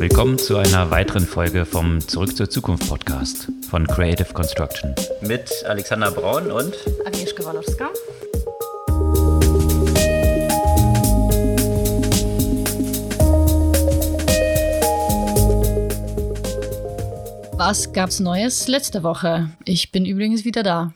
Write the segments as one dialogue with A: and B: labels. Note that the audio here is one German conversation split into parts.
A: Willkommen zu einer weiteren Folge vom Zurück zur Zukunft Podcast von Creative Construction.
B: Mit Alexander Braun und
C: Agnieszka Walowska. Was gab's Neues letzte Woche? Ich bin übrigens wieder da.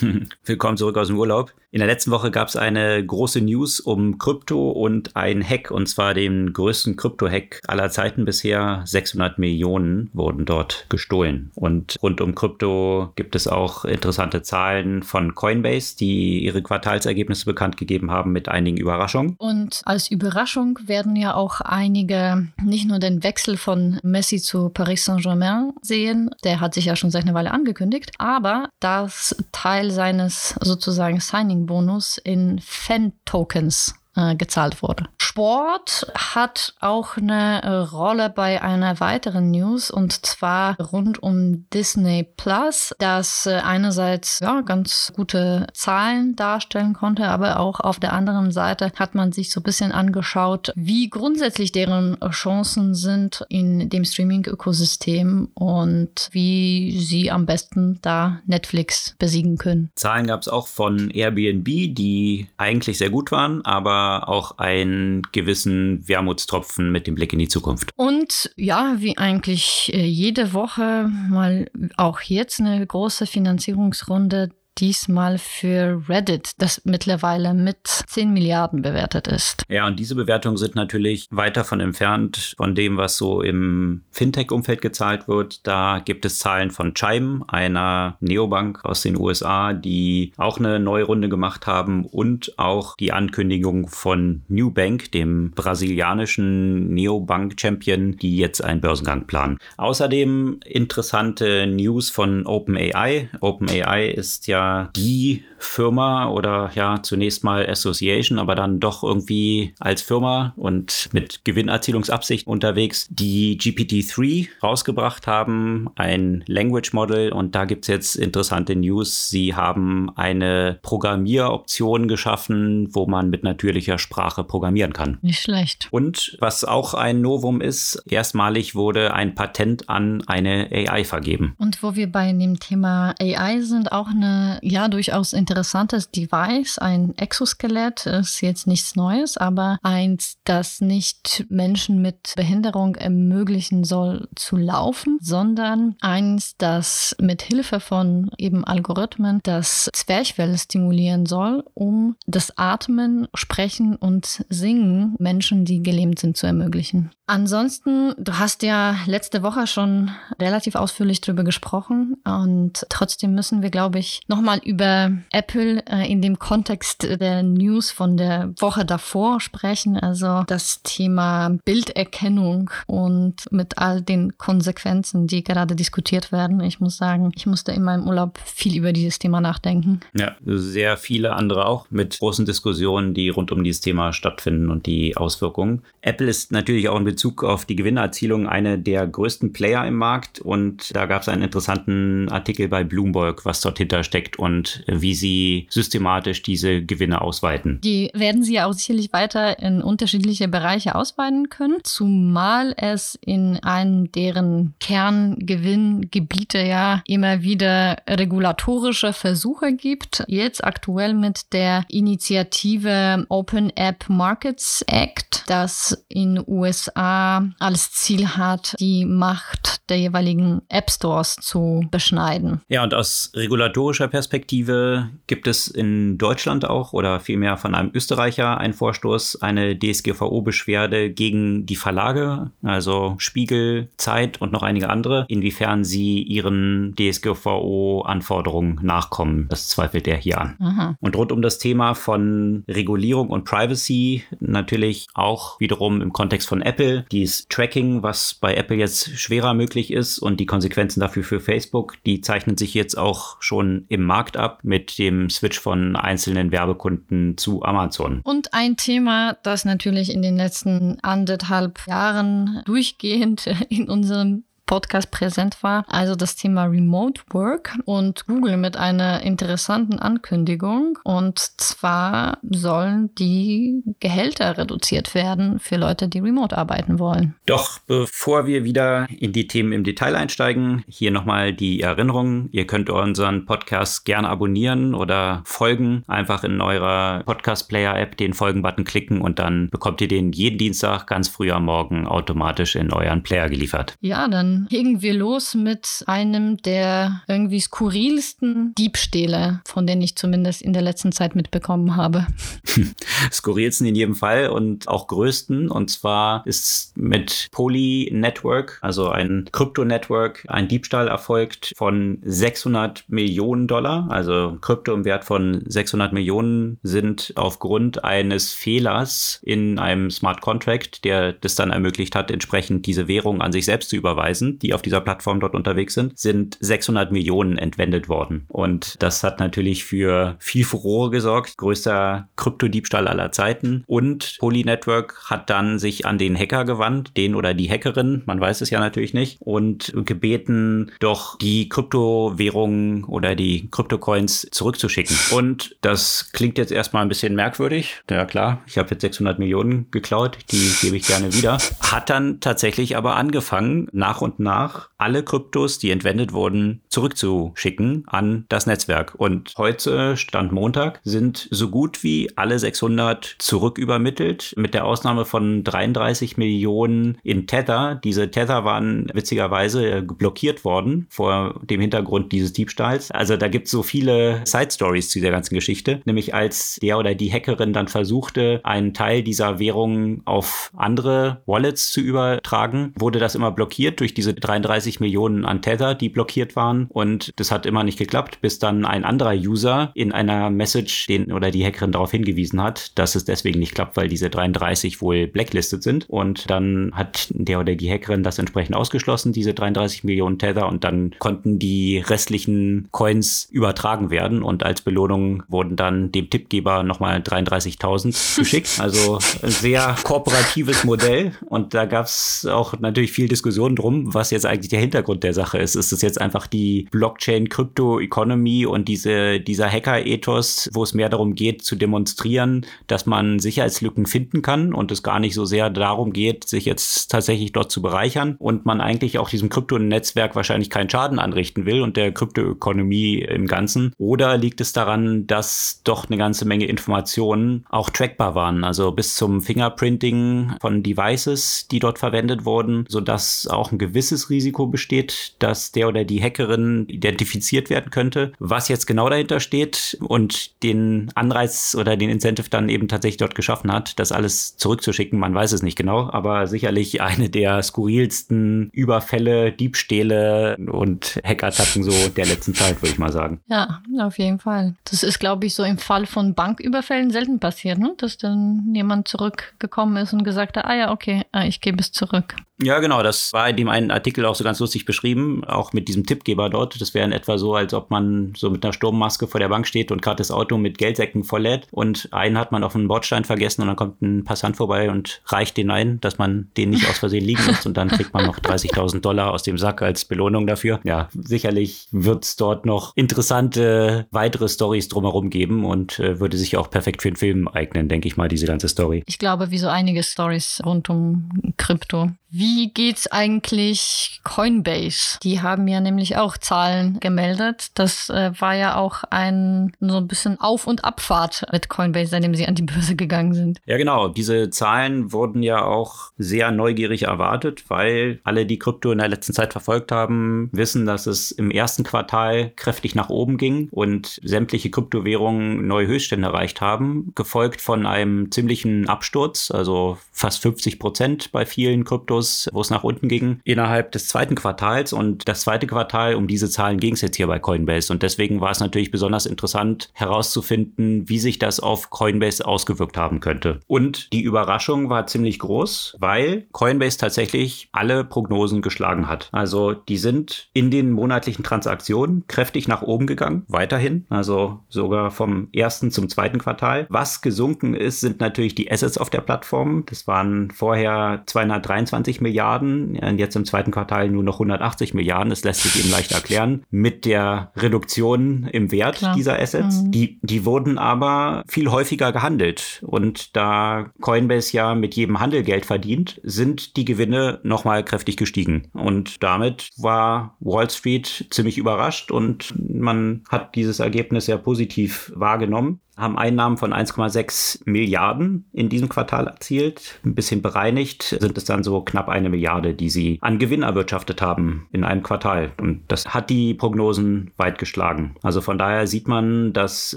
B: Willkommen zurück aus dem Urlaub. In der letzten Woche gab es eine große News um Krypto und ein Hack, und zwar den größten Krypto-Hack aller Zeiten bisher. 600 Millionen wurden dort gestohlen. Und rund um Krypto gibt es auch interessante Zahlen von Coinbase, die ihre Quartalsergebnisse bekannt gegeben haben mit einigen Überraschungen.
C: Und als Überraschung werden ja auch einige nicht nur den Wechsel von Messi zu Paris Saint-Germain sehen, der hat sich ja schon seit einer Weile angekündigt, aber das Teil seines sozusagen Signing Bonus in Fan-Tokens äh, gezahlt wurde. Sport hat auch eine äh, Rolle bei einer weiteren News und zwar rund um Disney Plus, das äh, einerseits ja, ganz gute Zahlen darstellen konnte, aber auch auf der anderen Seite hat man sich so ein bisschen angeschaut, wie grundsätzlich deren Chancen sind in dem Streaming-Ökosystem und wie sie am besten da Netflix besiegen können.
B: Zahlen gab es auch von Airbnb, die eigentlich sehr gut waren, aber auch einen gewissen Wermutstropfen mit dem Blick in die Zukunft.
C: Und ja, wie eigentlich äh, jede Woche mal auch jetzt eine große Finanzierungsrunde diesmal für Reddit, das mittlerweile mit 10 Milliarden bewertet ist.
B: Ja, und diese Bewertungen sind natürlich weit davon entfernt von dem, was so im Fintech-Umfeld gezahlt wird. Da gibt es Zahlen von Chime, einer Neobank aus den USA, die auch eine neue Runde gemacht haben und auch die Ankündigung von Newbank, dem brasilianischen Neobank-Champion, die jetzt einen Börsengang planen. Außerdem interessante News von OpenAI. OpenAI ist ja die Firma oder ja zunächst mal Association, aber dann doch irgendwie als Firma und mit Gewinnerzielungsabsicht unterwegs, die GPT-3 rausgebracht haben, ein Language Model und da gibt es jetzt interessante News. Sie haben eine Programmieroption geschaffen, wo man mit natürlicher Sprache programmieren kann.
C: Nicht schlecht.
B: Und was auch ein Novum ist, erstmalig wurde ein Patent an eine AI vergeben.
C: Und wo wir bei dem Thema AI sind, auch eine ja durchaus interessantes Device, ein Exoskelett, ist jetzt nichts Neues, aber eins, das nicht Menschen mit Behinderung ermöglichen soll zu laufen, sondern eins, das mit Hilfe von eben Algorithmen das Zwerchfell stimulieren soll, um das Atmen, Sprechen und Singen Menschen, die gelähmt sind, zu ermöglichen. Ansonsten, du hast ja letzte Woche schon relativ ausführlich darüber gesprochen und trotzdem müssen wir, glaube ich, nochmal mal über Apple äh, in dem Kontext der News von der Woche davor sprechen. Also das Thema Bilderkennung und mit all den Konsequenzen, die gerade diskutiert werden. Ich muss sagen, ich musste in meinem Urlaub viel über dieses Thema nachdenken.
B: Ja, sehr viele andere auch mit großen Diskussionen, die rund um dieses Thema stattfinden und die Auswirkungen. Apple ist natürlich auch in Bezug auf die Gewinnerzielung eine der größten Player im Markt und da gab es einen interessanten Artikel bei Bloomberg, was dort hintersteckt und wie sie systematisch diese Gewinne ausweiten.
C: Die werden sie ja auch sicherlich weiter in unterschiedliche Bereiche ausweiten können, zumal es in einem deren Kerngewinngebiete ja immer wieder regulatorische Versuche gibt. Jetzt aktuell mit der Initiative Open App Markets Act, das in USA als Ziel hat, die Macht der jeweiligen App Stores zu beschneiden.
B: Ja, und aus regulatorischer Perspektive Perspektive gibt es in Deutschland auch oder vielmehr von einem Österreicher einen Vorstoß, eine DSGVO-Beschwerde gegen die Verlage, also Spiegel, Zeit und noch einige andere, inwiefern sie ihren DSGVO-Anforderungen nachkommen. Das zweifelt er hier an. Aha. Und rund um das Thema von Regulierung und Privacy natürlich auch wiederum im Kontext von Apple, dieses Tracking, was bei Apple jetzt schwerer möglich ist und die Konsequenzen dafür für Facebook, die zeichnen sich jetzt auch schon im Markt ab mit dem Switch von einzelnen Werbekunden zu Amazon.
C: Und ein Thema, das natürlich in den letzten anderthalb Jahren durchgehend in unserem Podcast präsent war, also das Thema Remote Work und Google mit einer interessanten Ankündigung. Und zwar sollen die Gehälter reduziert werden für Leute, die remote arbeiten wollen.
B: Doch bevor wir wieder in die Themen im Detail einsteigen, hier nochmal die Erinnerung. Ihr könnt unseren Podcast gerne abonnieren oder folgen. Einfach in eurer Podcast-Player-App den Folgen-Button klicken und dann bekommt ihr den jeden Dienstag ganz früh am Morgen automatisch in euren Player geliefert.
C: Ja, dann legen wir los mit einem der irgendwie skurrilsten Diebstähle, von denen ich zumindest in der letzten Zeit mitbekommen habe.
B: Skurrilsten in jedem Fall und auch größten. Und zwar ist mit Poly Network, also ein Krypto-Network, ein Diebstahl erfolgt von 600 Millionen Dollar. Also Krypto im Wert von 600 Millionen sind aufgrund eines Fehlers in einem Smart Contract, der das dann ermöglicht hat, entsprechend diese Währung an sich selbst zu überweisen, die auf dieser Plattform dort unterwegs sind, sind 600 Millionen entwendet worden. Und das hat natürlich für viel Furore gesorgt. Größter Kryptodiebstahl aller Zeiten. Und Poly Network hat dann sich an den Hacker gewandt, den oder die Hackerin, man weiß es ja natürlich nicht, und gebeten, doch die Kryptowährungen oder die Kryptocoins zurückzuschicken. Und das klingt jetzt erstmal ein bisschen merkwürdig. Ja klar, ich habe jetzt 600 Millionen geklaut, die gebe ich gerne wieder. Hat dann tatsächlich aber angefangen, nach und nach alle Kryptos, die entwendet wurden, zurückzuschicken an das Netzwerk. Und heute, Stand Montag, sind so gut wie alle 600 zurückübermittelt, mit der Ausnahme von 33 Millionen in Tether. Diese Tether waren witzigerweise blockiert worden vor dem Hintergrund dieses Diebstahls. Also da gibt es so viele Side Stories zu dieser ganzen Geschichte. Nämlich als der oder die Hackerin dann versuchte, einen Teil dieser Währung auf andere Wallets zu übertragen, wurde das immer blockiert durch diese 33 Millionen an Tether, die blockiert waren. Und das hat immer nicht geklappt, bis dann ein anderer User in einer Message den oder die Hackerin darauf hingewiesen hat, dass es deswegen nicht klappt, weil diese 33 wohl blacklisted sind. Und dann hat der oder die Hackerin das entsprechend ausgeschlossen, diese 33 Millionen Tether. Und dann konnten die restlichen Coins übertragen werden. Und als Belohnung wurden dann dem Tippgeber nochmal 33.000 geschickt. Also ein sehr kooperatives Modell. Und da gab es auch natürlich viel Diskussion drum, was jetzt eigentlich der Hintergrund der Sache ist. Ist es jetzt einfach die Blockchain-Crypto-Economy und diese, dieser Hacker-Ethos, wo es mehr darum geht, zu demonstrieren, dass man Sicherheitslücken finden kann und es gar nicht so sehr darum geht, sich jetzt tatsächlich dort zu bereichern und man eigentlich auch diesem Krypto-Netzwerk wahrscheinlich keinen Schaden anrichten will und der Kryptoökonomie im Ganzen? Oder liegt es daran, dass doch eine ganze Menge Informationen auch trackbar waren, also bis zum Fingerprinting von Devices, die dort verwendet wurden, sodass auch ein gewisses Risiko besteht, dass der oder die Hackerin identifiziert werden könnte. Was jetzt genau dahinter steht und den Anreiz oder den Incentive dann eben tatsächlich dort geschaffen hat, das alles zurückzuschicken, man weiß es nicht genau, aber sicherlich eine der skurrilsten Überfälle, Diebstähle und Hackattacken so der letzten Zeit, würde ich mal sagen.
C: Ja, auf jeden Fall. Das ist, glaube ich, so im Fall von Banküberfällen selten passiert, ne? dass dann jemand zurückgekommen ist und gesagt hat, ah ja, okay, ah, ich gebe es zurück.
B: Ja, genau. Das war in dem einen Artikel auch so ganz lustig beschrieben, auch mit diesem Tippgeber dort. Das wäre in etwa so, als ob man so mit einer Sturmmaske vor der Bank steht und gerade das Auto mit Geldsäcken volllädt und einen hat man auf einen Bordstein vergessen und dann kommt ein Passant vorbei und reicht den ein, dass man den nicht aus Versehen liegen lässt und dann kriegt man noch 30.000 Dollar aus dem Sack als Belohnung dafür. Ja, sicherlich wird es dort noch interessante weitere Stories drumherum geben und äh, würde sich auch perfekt für einen Film eignen, denke ich mal, diese ganze Story.
C: Ich glaube, wie so einige Stories rund um Krypto. Wie geht's eigentlich Coinbase? Die haben ja nämlich auch Zahlen gemeldet. Das äh, war ja auch ein so ein bisschen Auf- und Abfahrt mit Coinbase, seitdem sie an die Börse gegangen sind.
B: Ja, genau. Diese Zahlen wurden ja auch sehr neugierig erwartet, weil alle, die Krypto in der letzten Zeit verfolgt haben, wissen, dass es im ersten Quartal kräftig nach oben ging und sämtliche Kryptowährungen neue Höchststände erreicht haben, gefolgt von einem ziemlichen Absturz, also fast 50 Prozent bei vielen Kryptos wo es nach unten ging, innerhalb des zweiten Quartals. Und das zweite Quartal, um diese Zahlen ging es jetzt hier bei Coinbase. Und deswegen war es natürlich besonders interessant herauszufinden, wie sich das auf Coinbase ausgewirkt haben könnte. Und die Überraschung war ziemlich groß, weil Coinbase tatsächlich alle Prognosen geschlagen hat. Also die sind in den monatlichen Transaktionen kräftig nach oben gegangen, weiterhin. Also sogar vom ersten zum zweiten Quartal. Was gesunken ist, sind natürlich die Assets auf der Plattform. Das waren vorher 223 Milliarden jetzt im zweiten Quartal nur noch 180 Milliarden. Das lässt sich eben leicht erklären mit der Reduktion im Wert Klar. dieser Assets. Mhm. Die, die wurden aber viel häufiger gehandelt. Und da Coinbase ja mit jedem Handel Geld verdient, sind die Gewinne nochmal kräftig gestiegen. Und damit war Wall Street ziemlich überrascht und man hat dieses Ergebnis sehr positiv wahrgenommen haben Einnahmen von 1,6 Milliarden in diesem Quartal erzielt. Ein bisschen bereinigt sind es dann so knapp eine Milliarde, die sie an Gewinn erwirtschaftet haben in einem Quartal. Und das hat die Prognosen weit geschlagen. Also von daher sieht man, dass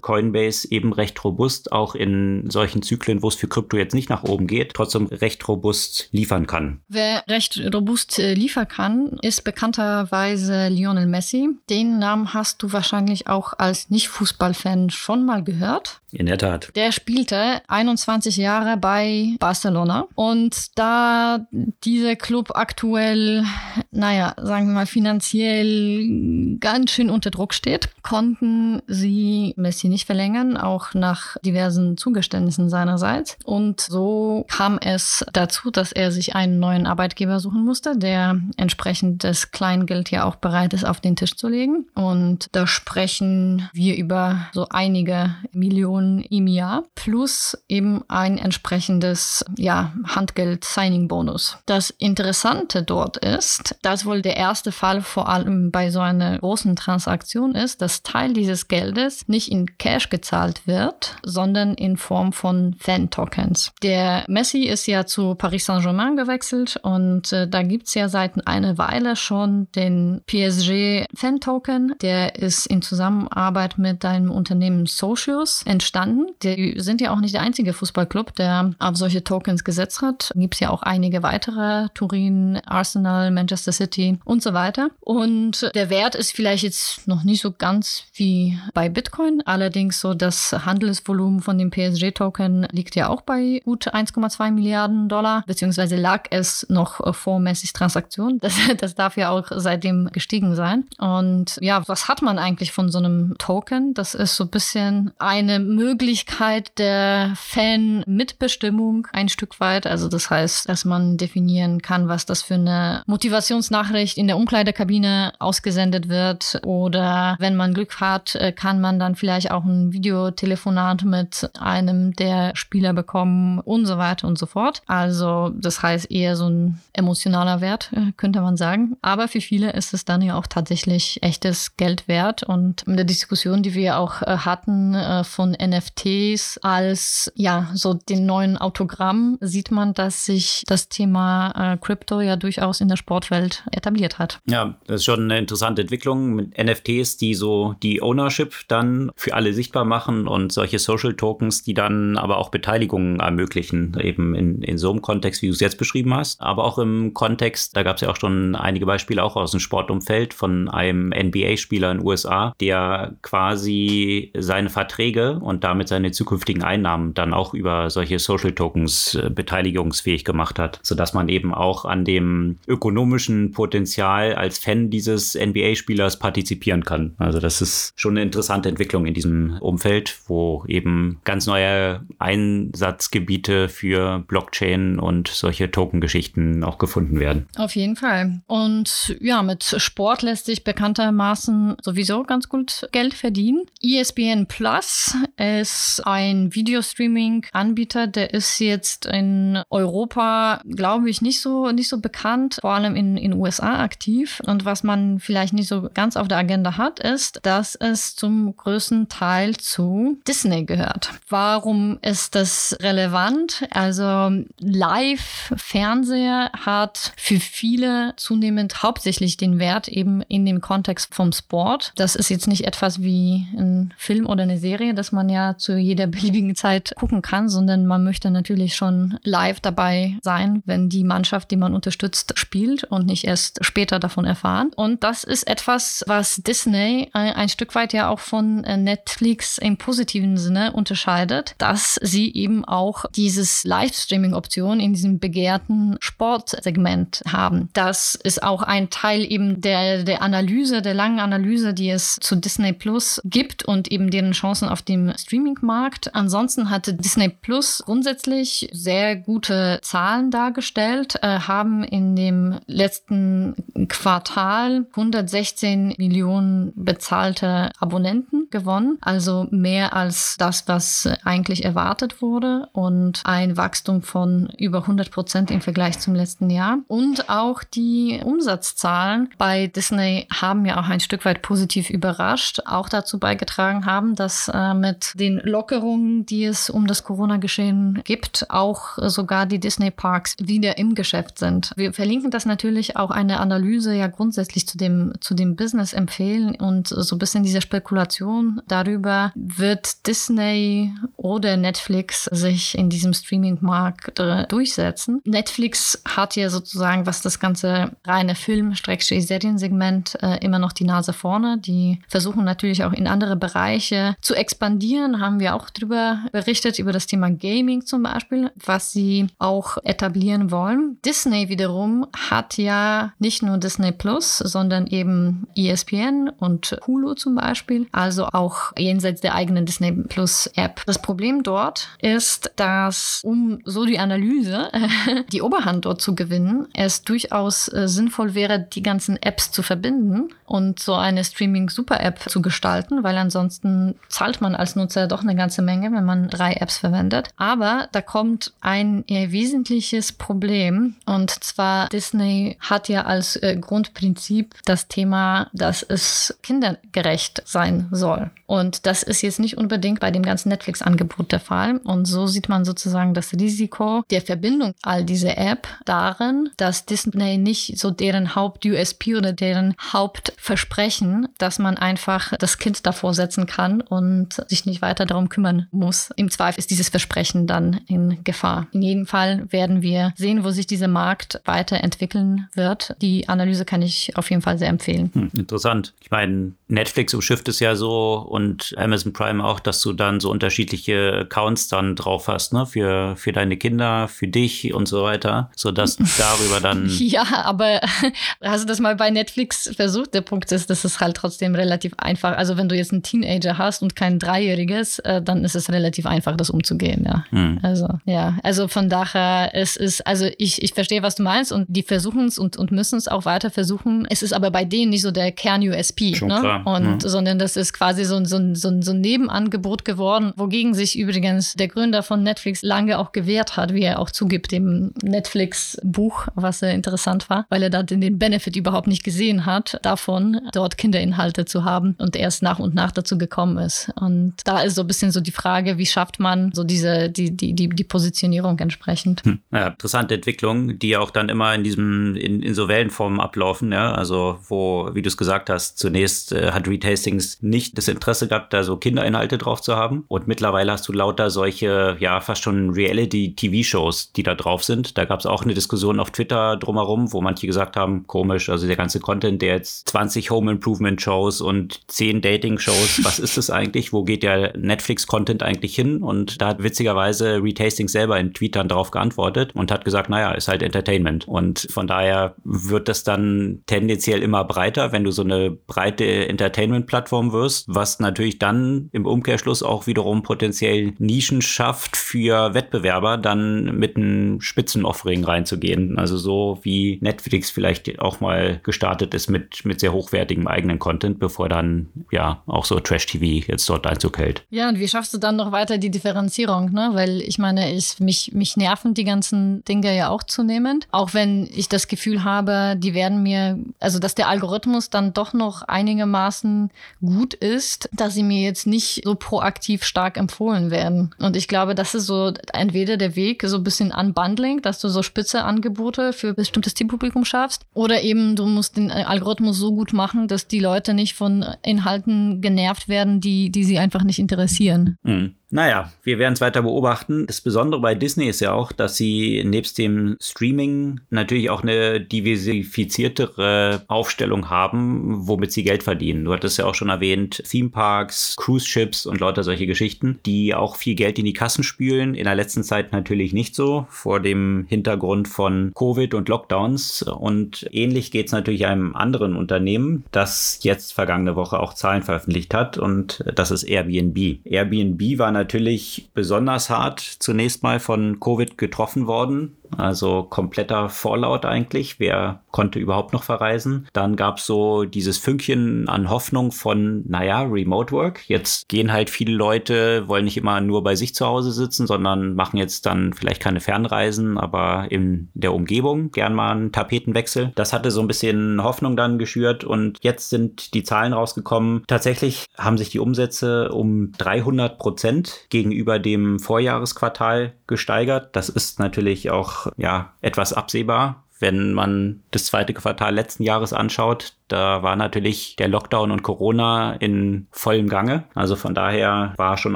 B: Coinbase eben recht robust auch in solchen Zyklen, wo es für Krypto jetzt nicht nach oben geht, trotzdem recht robust liefern kann.
C: Wer recht robust äh, liefern kann, ist bekannterweise Lionel Messi. Den Namen hast du wahrscheinlich auch als Nicht-Fußballfan schon mal gehört. Wort.
B: In der Tat.
C: Der spielte 21 Jahre bei Barcelona und da dieser Club aktuell, naja, sagen wir mal finanziell ganz schön unter Druck steht, konnten sie Messi nicht verlängern, auch nach diversen Zugeständnissen seinerseits. Und so kam es dazu, dass er sich einen neuen Arbeitgeber suchen musste, der entsprechend das Kleingeld ja auch bereit ist, auf den Tisch zu legen. Und da sprechen wir über so einige Millionen Millionen im Jahr plus eben ein entsprechendes ja, Handgeld-Signing-Bonus. Das Interessante dort ist, dass wohl der erste Fall vor allem bei so einer großen Transaktion ist, dass Teil dieses Geldes nicht in Cash gezahlt wird, sondern in Form von Fan-Tokens. Der Messi ist ja zu Paris Saint-Germain gewechselt und äh, da gibt es ja seit einer Weile schon den PSG Fan-Token. Der ist in Zusammenarbeit mit einem Unternehmen Socios entstanden. Die sind ja auch nicht der einzige Fußballclub, der auf solche Tokens gesetzt hat. Gibt es ja auch einige weitere, Turin, Arsenal, Manchester City und so weiter. Und der Wert ist vielleicht jetzt noch nicht so ganz wie bei Bitcoin. Allerdings so das Handelsvolumen von dem PSG-Token liegt ja auch bei gut 1,2 Milliarden Dollar, beziehungsweise lag es noch vor Messis Transaktion. Das, das darf ja auch seitdem gestiegen sein. Und ja, was hat man eigentlich von so einem Token? Das ist so ein bisschen eine Möglichkeit der Fan-Mitbestimmung ein Stück weit. Also das heißt, dass man definieren kann, was das für eine Motivationsnachricht in der Umkleidekabine ausgesendet wird. Oder wenn man Glück hat, äh, kann man dann vielleicht auch ein Videotelefonat mit einem der Spieler bekommen und so weiter und so fort. Also das heißt eher so ein emotionaler Wert, äh, könnte man sagen. Aber für viele ist es dann ja auch tatsächlich echtes Geld wert. Und in der Diskussion, die wir auch äh, hatten von von NFTs als ja so den neuen Autogramm sieht man, dass sich das Thema äh, Crypto ja durchaus in der Sportwelt etabliert hat.
B: Ja, das ist schon eine interessante Entwicklung mit NFTs, die so die Ownership dann für alle sichtbar machen und solche Social Tokens, die dann aber auch Beteiligungen ermöglichen, eben in, in so einem Kontext, wie du es jetzt beschrieben hast, aber auch im Kontext, da gab es ja auch schon einige Beispiele auch aus dem Sportumfeld von einem NBA-Spieler in den USA, der quasi seine Verträge und damit seine zukünftigen Einnahmen dann auch über solche Social Tokens äh, beteiligungsfähig gemacht hat, sodass man eben auch an dem ökonomischen Potenzial als Fan dieses NBA-Spielers partizipieren kann. Also das ist schon eine interessante Entwicklung in diesem Umfeld, wo eben ganz neue Einsatzgebiete für Blockchain und solche Token-Geschichten auch gefunden werden.
C: Auf jeden Fall. Und ja, mit Sport lässt sich bekanntermaßen sowieso ganz gut Geld verdienen. ESPN Plus ist ein Videostreaming-Anbieter, der ist jetzt in Europa, glaube ich, nicht so, nicht so bekannt, vor allem in den USA aktiv. Und was man vielleicht nicht so ganz auf der Agenda hat, ist, dass es zum größten Teil zu Disney gehört. Warum ist das relevant? Also Live-Fernseher hat für viele zunehmend hauptsächlich den Wert eben in dem Kontext vom Sport. Das ist jetzt nicht etwas wie ein Film oder eine Serie, das man ja zu jeder beliebigen Zeit gucken kann, sondern man möchte natürlich schon live dabei sein, wenn die Mannschaft, die man unterstützt, spielt und nicht erst später davon erfahren. Und das ist etwas, was Disney ein, Stück weit ja auch von äh, Netflix im positiven Sinne unterscheidet, dass sie eben auch dieses Livestreaming-Option in diesem begehrten Sportsegment haben. Das ist auch ein Teil eben der, der Analyse, der langen Analyse, die es zu Disney Plus gibt und eben deren Chancen auf dem Streaming-Markt. Ansonsten hatte Disney Plus grundsätzlich sehr gute Zahlen dargestellt, äh, haben in dem letzten Quartal 116 Millionen bezahlte Abonnenten gewonnen, also mehr als das, was eigentlich erwartet wurde und ein Wachstum von über 100 Prozent im Vergleich zum letzten Jahr. Und auch die Umsatzzahlen bei Disney haben ja auch ein Stück weit positiv überrascht, auch dazu beigetragen haben, dass äh, mit den Lockerungen, die es um das Corona-Geschehen gibt, auch sogar die Disney-Parks wieder im Geschäft sind. Wir verlinken das natürlich auch eine Analyse ja grundsätzlich zu dem, zu dem Business empfehlen und so ein bisschen diese Spekulation darüber, wird Disney oder Netflix sich in diesem Streaming-Markt äh, durchsetzen. Netflix hat ja sozusagen, was das ganze reine Film-Seriensegment äh, immer noch die Nase vorne. Die versuchen natürlich auch in andere Bereiche zu expandieren, haben wir auch darüber berichtet, über das Thema Gaming zum Beispiel, was sie auch etablieren wollen. Disney wiederum hat ja nicht nur Disney Plus, sondern eben ESPN und Hulu zum Beispiel, also auch jenseits der eigenen Disney Plus App. Das Problem dort ist, dass um so die Analyse, die Oberhand dort zu gewinnen, es durchaus äh, sinnvoll wäre, die ganzen Apps zu verbinden und so eine Streaming-Super-App zu gestalten, weil ansonsten zahlt man als Nutzer doch eine ganze Menge, wenn man drei Apps verwendet. Aber da kommt ein wesentliches Problem und zwar Disney hat ja als äh, Grundprinzip das Thema, dass es kindergerecht sein soll. Und das ist jetzt nicht unbedingt bei dem ganzen Netflix-Angebot der Fall. Und so sieht man sozusagen das Risiko der Verbindung all diese App darin, dass Disney nicht so deren Haupt-USP oder deren Hauptversprechen, dass man einfach das Kind davor setzen kann und sich nicht weiter darum kümmern muss. Im Zweifel ist dieses Versprechen dann in Gefahr. In jedem Fall werden wir sehen, wo sich dieser Markt weiterentwickeln wird. Die Analyse kann ich auf jeden Fall sehr empfehlen.
B: Hm, interessant. Ich meine, Netflix umschifft es ja so und Amazon Prime auch, dass du dann so unterschiedliche Accounts dann drauf hast, ne? Für, für deine Kinder, für dich und so weiter, sodass darüber dann.
C: Ja, aber hast du das mal bei Netflix versucht? Der Punkt ist, das ist halt trotzdem relativ einfach. Also wenn du jetzt einen Teenager hast und kein Dreijähriges, äh, dann ist es relativ einfach, das umzugehen, ja. Hm. Also, ja, also von daher, es ist, also ich, ich verstehe, was du meinst und die versuchen es und, und müssen es auch weiter versuchen. Es ist aber bei denen nicht so der Kern-USP, ne? Und, ja. sondern das ist quasi so, so, so, so ein Nebenangebot geworden, wogegen sich übrigens der Gründer von Netflix lange auch gewehrt hat, wie er auch zugibt, dem Netflix-Buch, was sehr interessant war, weil er da den Benefit überhaupt nicht gesehen hat, davon dort Kinderinhalte zu haben und erst nach und nach dazu gekommen ist. Und da ist so ein bisschen so die Frage, wie schafft man so diese, die, die, die, die Positionierung entsprechend. Hm.
B: Ja, interessante Entwicklung, die auch dann immer in diesem, in, in so Wellenformen ablaufen, ja, also wo, wie du es gesagt hast, zunächst äh, hat Reed Hastings nicht das Interesse gehabt, da so Kinderinhalte drauf zu haben. Und mittlerweile hast du lauter solche, ja, fast schon Reality-TV-Shows, die da drauf sind. Da gab es auch eine Diskussion auf Twitter drumherum, wo manche gesagt haben, komisch, also der ganze Content, der jetzt 20 Home Improvement Shows und 10 Dating Shows, was ist das eigentlich? Wo geht der Netflix-Content eigentlich hin? Und da hat witzigerweise Reed Hastings selber in Tweetern darauf geantwortet und hat gesagt, naja, ist halt Entertainment. Und von daher wird das dann tendenziell immer breiter, wenn du so eine breite Entertainment-Plattform wirst, was natürlich dann im Umkehrschluss auch wiederum potenziell Nischen schafft für Wettbewerber, dann mit einem Spitzenoffering reinzugehen. Also so wie Netflix vielleicht auch mal gestartet ist mit, mit sehr hochwertigem eigenen Content, bevor dann ja auch so Trash-TV jetzt dort Einzug hält.
C: Ja, und wie schaffst du dann noch weiter die Differenzierung, ne? Weil ich meine, ich, mich, mich nerven die ganzen Dinge ja auch zunehmend. Auch wenn ich das Gefühl habe, die werden mir, also dass der Algorithmus dann doch noch einigermaßen gut ist, dass sie mir jetzt nicht so proaktiv stark empfohlen werden. Und ich glaube, das ist so entweder der Weg, so ein bisschen Unbundling, dass du so spitze Angebote für bestimmtes Zielpublikum schaffst, oder eben du musst den Algorithmus so gut machen, dass die Leute nicht von Inhalten genervt werden, die, die sie einfach nicht interessieren.
B: Mhm. Naja, wir werden es weiter beobachten. Das Besondere bei Disney ist ja auch, dass sie nebst dem Streaming natürlich auch eine diversifiziertere Aufstellung haben, womit sie Geld verdienen. Du hattest ja auch schon erwähnt, Theme Parks, Cruise Ships und lauter solche Geschichten, die auch viel Geld in die Kassen spülen. In der letzten Zeit natürlich nicht so, vor dem Hintergrund von Covid und Lockdowns. Und ähnlich geht es natürlich einem anderen Unternehmen, das jetzt vergangene Woche auch Zahlen veröffentlicht hat. Und das ist Airbnb. Airbnb war natürlich besonders hart zunächst mal von Covid getroffen worden. Also kompletter Vorlaut eigentlich. Wer konnte überhaupt noch verreisen? Dann gab es so dieses Fünkchen an Hoffnung von, naja, Remote Work. Jetzt gehen halt viele Leute, wollen nicht immer nur bei sich zu Hause sitzen, sondern machen jetzt dann vielleicht keine Fernreisen, aber in der Umgebung gern mal einen Tapetenwechsel. Das hatte so ein bisschen Hoffnung dann geschürt und jetzt sind die Zahlen rausgekommen. Tatsächlich haben sich die Umsätze um 300 Prozent gegenüber dem Vorjahresquartal gesteigert. Das ist natürlich auch ja etwas absehbar, wenn man das zweite Quartal letzten Jahres anschaut, da war natürlich der Lockdown und Corona in vollem Gange. Also von daher war schon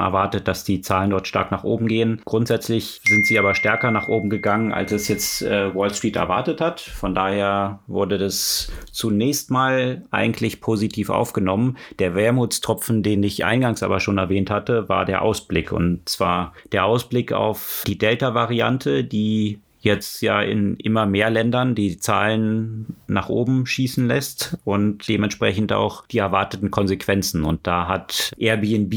B: erwartet, dass die Zahlen dort stark nach oben gehen. Grundsätzlich sind sie aber stärker nach oben gegangen, als es jetzt äh, Wall Street erwartet hat. Von daher wurde das zunächst mal eigentlich positiv aufgenommen. Der Wermutstropfen, den ich eingangs aber schon erwähnt hatte, war der Ausblick. Und zwar der Ausblick auf die Delta-Variante, die jetzt ja in immer mehr Ländern die Zahlen nach oben schießen lässt und dementsprechend auch die erwarteten Konsequenzen. Und da hat Airbnb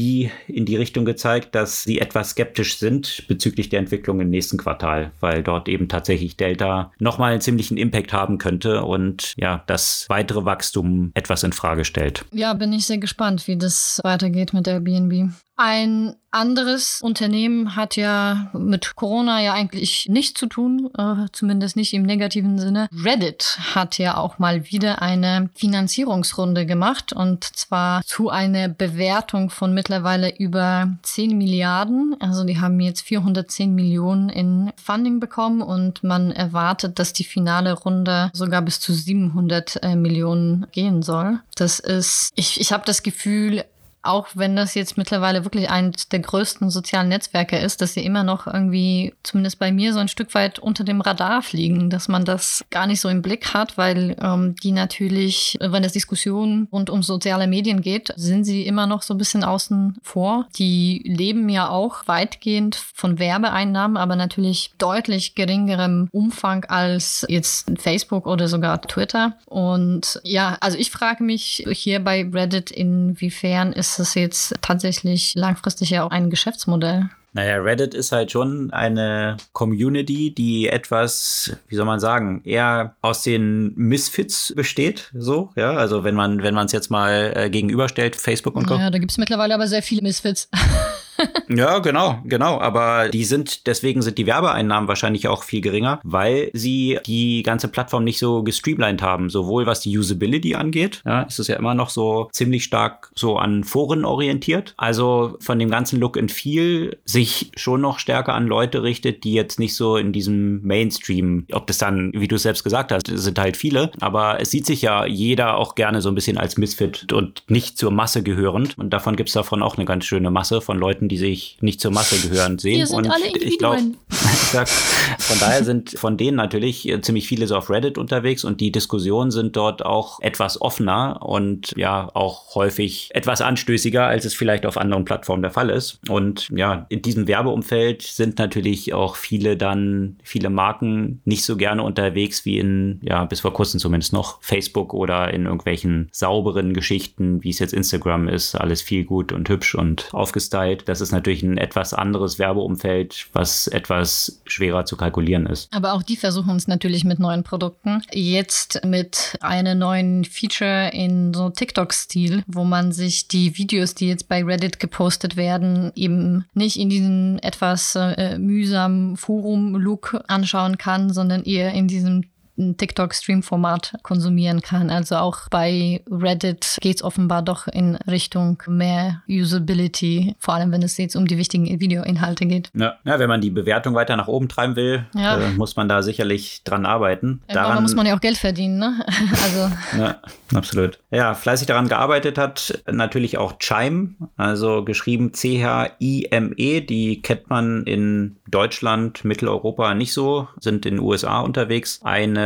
B: in die Richtung gezeigt, dass sie etwas skeptisch sind bezüglich der Entwicklung im nächsten Quartal, weil dort eben tatsächlich Delta nochmal einen ziemlichen Impact haben könnte und ja, das weitere Wachstum etwas in Frage stellt.
C: Ja, bin ich sehr gespannt, wie das weitergeht mit Airbnb. Ein anderes Unternehmen hat ja mit Corona ja eigentlich nichts zu tun, äh, zumindest nicht im negativen Sinne. Reddit hat ja auch mal wieder eine Finanzierungsrunde gemacht und zwar zu einer Bewertung von mittlerweile über 10 Milliarden. Also die haben jetzt 410 Millionen in Funding bekommen und man erwartet, dass die finale Runde sogar bis zu 700 äh, Millionen gehen soll. Das ist, ich, ich habe das Gefühl, auch wenn das jetzt mittlerweile wirklich eines der größten sozialen Netzwerke ist, dass sie immer noch irgendwie, zumindest bei mir, so ein Stück weit unter dem Radar fliegen, dass man das gar nicht so im Blick hat, weil ähm, die natürlich, wenn es Diskussionen rund um soziale Medien geht, sind sie immer noch so ein bisschen außen vor. Die leben ja auch weitgehend von Werbeeinnahmen, aber natürlich deutlich geringerem Umfang als jetzt Facebook oder sogar Twitter. Und ja, also ich frage mich hier bei Reddit, inwiefern ist ist es jetzt tatsächlich langfristig ja auch ein Geschäftsmodell.
B: Naja, Reddit ist halt schon eine Community, die etwas, wie soll man sagen, eher aus den Misfits besteht. So, ja. Also wenn man, wenn man es jetzt mal äh, gegenüberstellt, Facebook und
C: Co. Ja, da gibt es mittlerweile aber sehr viele Misfits.
B: ja, genau, genau. Aber die sind, deswegen sind die Werbeeinnahmen wahrscheinlich auch viel geringer, weil sie die ganze Plattform nicht so gestreamlined haben. Sowohl was die Usability angeht, ja, ist es ja immer noch so ziemlich stark so an Foren orientiert. Also von dem ganzen Look and Feel sich schon noch stärker an Leute richtet, die jetzt nicht so in diesem Mainstream, ob das dann, wie du selbst gesagt hast, sind halt viele, aber es sieht sich ja jeder auch gerne so ein bisschen als Misfit und nicht zur Masse gehörend. Und davon gibt es davon auch eine ganz schöne Masse von Leuten, Leuten, die sich nicht zur Masse gehören, sehen.
C: Wir sind
B: und
C: alle
B: ich glaube, von daher sind von denen natürlich äh, ziemlich viele so auf Reddit unterwegs und die Diskussionen sind dort auch etwas offener und ja auch häufig etwas anstößiger, als es vielleicht auf anderen Plattformen der Fall ist. Und ja, in diesem Werbeumfeld sind natürlich auch viele dann, viele Marken nicht so gerne unterwegs wie in, ja, bis vor kurzem zumindest noch Facebook oder in irgendwelchen sauberen Geschichten, wie es jetzt Instagram ist, alles viel gut und hübsch und aufgestylt. Das ist natürlich ein etwas anderes Werbeumfeld, was etwas schwerer zu kalkulieren ist.
C: Aber auch die versuchen es natürlich mit neuen Produkten. Jetzt mit einem neuen Feature in so TikTok-Stil, wo man sich die Videos, die jetzt bei Reddit gepostet werden, eben nicht in diesem etwas äh, mühsamen Forum-Look anschauen kann, sondern eher in diesem ein TikTok-Stream-Format konsumieren kann. Also auch bei Reddit geht es offenbar doch in Richtung mehr Usability, vor allem wenn es jetzt um die wichtigen Videoinhalte geht.
B: Ja, ja wenn man die Bewertung weiter nach oben treiben will, ja. äh, muss man da sicherlich dran arbeiten.
C: Daran muss man ja auch Geld verdienen, ne?
B: also. ja, absolut. Ja, fleißig daran gearbeitet hat natürlich auch Chime, also geschrieben C-H-I-M-E, die kennt man in Deutschland, Mitteleuropa nicht so, sind in den USA unterwegs. Eine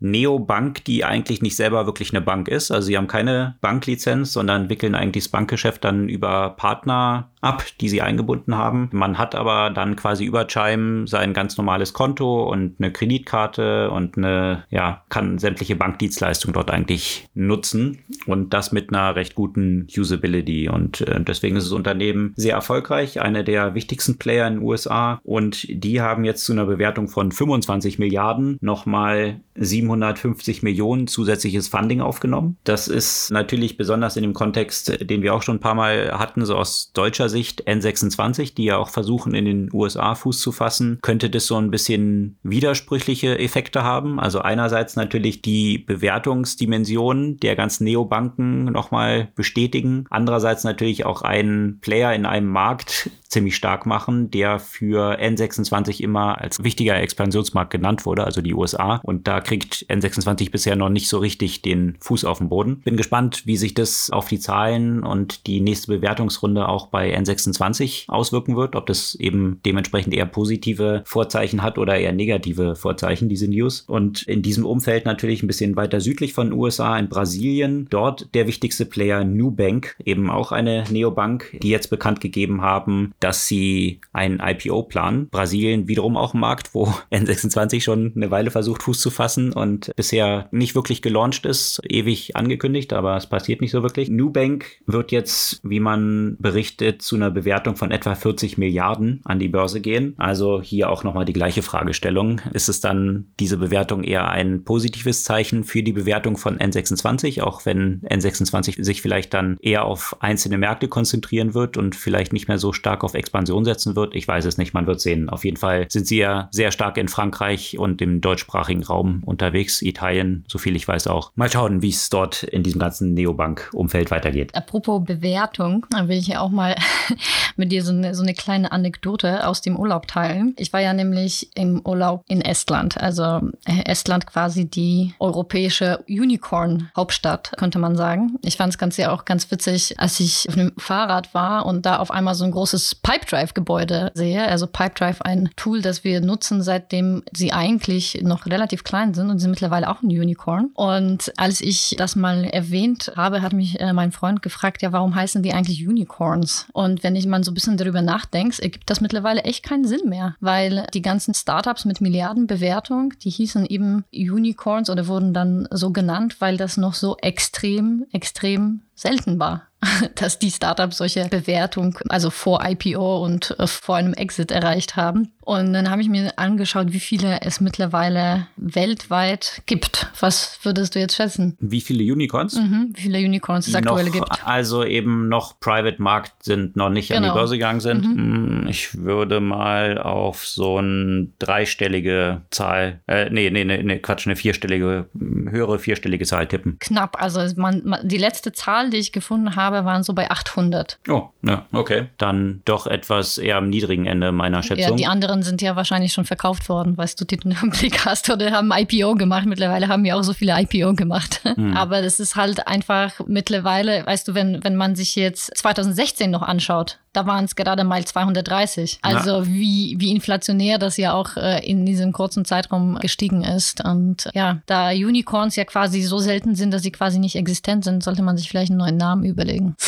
B: Neobank, die eigentlich nicht selber wirklich eine Bank ist. Also sie haben keine Banklizenz, sondern wickeln eigentlich das Bankgeschäft dann über Partner ab, die sie eingebunden haben. Man hat aber dann quasi über Chime sein ganz normales Konto und eine Kreditkarte und eine, ja, kann sämtliche Bankdienstleistungen dort eigentlich nutzen und das mit einer recht guten Usability. Und äh, deswegen ist das Unternehmen sehr erfolgreich, eine der wichtigsten Player in den USA und die haben jetzt zu einer Bewertung von 25 Milliarden nochmal 750 Millionen zusätzliches Funding aufgenommen. Das ist natürlich besonders in dem Kontext, den wir auch schon ein paar Mal hatten, so aus deutscher Sicht N26, die ja auch versuchen, in den USA Fuß zu fassen, könnte das so ein bisschen widersprüchliche Effekte haben. Also einerseits natürlich die Bewertungsdimension der ganzen Neobanken nochmal bestätigen. Andererseits natürlich auch einen Player in einem Markt ziemlich stark machen, der für N26 immer als wichtiger Expansionsmarkt genannt wurde, also die USA. Und da kriegt N26 bisher noch nicht so richtig den Fuß auf den Boden. Bin gespannt, wie sich das auf die Zahlen und die nächste Bewertungsrunde auch bei N26 auswirken wird, ob das eben dementsprechend eher positive Vorzeichen hat oder eher negative Vorzeichen, diese News. Und in diesem Umfeld natürlich ein bisschen weiter südlich von den USA, in Brasilien, dort der wichtigste Player Nubank, eben auch eine Neobank, die jetzt bekannt gegeben haben, dass sie ein IPO planen. Brasilien wiederum auch ein Markt, wo N26 schon eine Weile versucht, Fuß zu fassen und bisher nicht wirklich gelauncht ist, ewig angekündigt, aber es passiert nicht so wirklich. Nubank wird jetzt, wie man berichtet, zu einer Bewertung von etwa 40 Milliarden an die Börse gehen. Also hier auch nochmal die gleiche Fragestellung. Ist es dann diese Bewertung eher ein positives Zeichen für die Bewertung von N26, auch wenn N26 sich vielleicht dann eher auf einzelne Märkte konzentrieren wird und vielleicht nicht mehr so stark auf Expansion setzen wird? Ich weiß es nicht, man wird sehen. Auf jeden Fall sind sie ja sehr stark in Frankreich und im deutschsprachigen Raum unterwegs, Italien, so viel ich weiß auch. Mal schauen, wie es dort in diesem ganzen Neobank-Umfeld weitergeht.
C: Apropos Bewertung, dann will ich ja auch mal mit dir so eine, so eine kleine Anekdote aus dem Urlaub teilen. Ich war ja nämlich im Urlaub in Estland, also äh, Estland quasi die europäische Unicorn-Hauptstadt, könnte man sagen. Ich fand es ganz ja auch ganz witzig, als ich auf dem Fahrrad war und da auf einmal so ein großes Pipedrive-Gebäude sehe. Also Pipedrive, ein Tool, das wir nutzen, seitdem sie eigentlich noch relativ klein sind und sind mittlerweile auch ein Unicorn. Und als ich das mal erwähnt habe, hat mich äh, mein Freund gefragt, ja, warum heißen die eigentlich Unicorns? Und wenn ich mal so ein bisschen darüber nachdenke, ergibt das mittlerweile echt keinen Sinn mehr, weil die ganzen Startups mit Milliardenbewertung, die hießen eben Unicorns oder wurden dann so genannt, weil das noch so extrem, extrem selten war. dass die Startups solche Bewertung, also vor IPO und äh, vor einem Exit erreicht haben. Und dann habe ich mir angeschaut, wie viele es mittlerweile weltweit gibt. Was würdest du jetzt schätzen?
B: Wie viele Unicorns?
C: Mhm, wie viele Unicorns es aktuell noch, gibt.
B: Also eben noch Private Markt sind, noch nicht genau. an die genau. Börse gegangen sind. Mhm. Hm, ich würde mal auf so eine dreistellige Zahl, äh, nee, nee, nee, nee, Quatsch, eine vierstellige, höhere vierstellige Zahl tippen.
C: Knapp. Also man, man, die letzte Zahl, die ich gefunden habe, waren so bei 800.
B: Oh, ja, okay. Dann doch etwas eher am niedrigen Ende meiner Schätzung.
C: Ja, die anderen anderen sind ja wahrscheinlich schon verkauft worden, weißt du, die du im Blick hast oder haben IPO gemacht. Mittlerweile haben wir auch so viele IPO gemacht. Mhm. Aber das ist halt einfach mittlerweile, weißt du, wenn, wenn man sich jetzt 2016 noch anschaut, da waren es gerade mal 230. Also ja. wie, wie inflationär das ja auch äh, in diesem kurzen Zeitraum gestiegen ist. Und ja, da Unicorns ja quasi so selten sind, dass sie quasi nicht existent sind, sollte man sich vielleicht einen neuen Namen überlegen.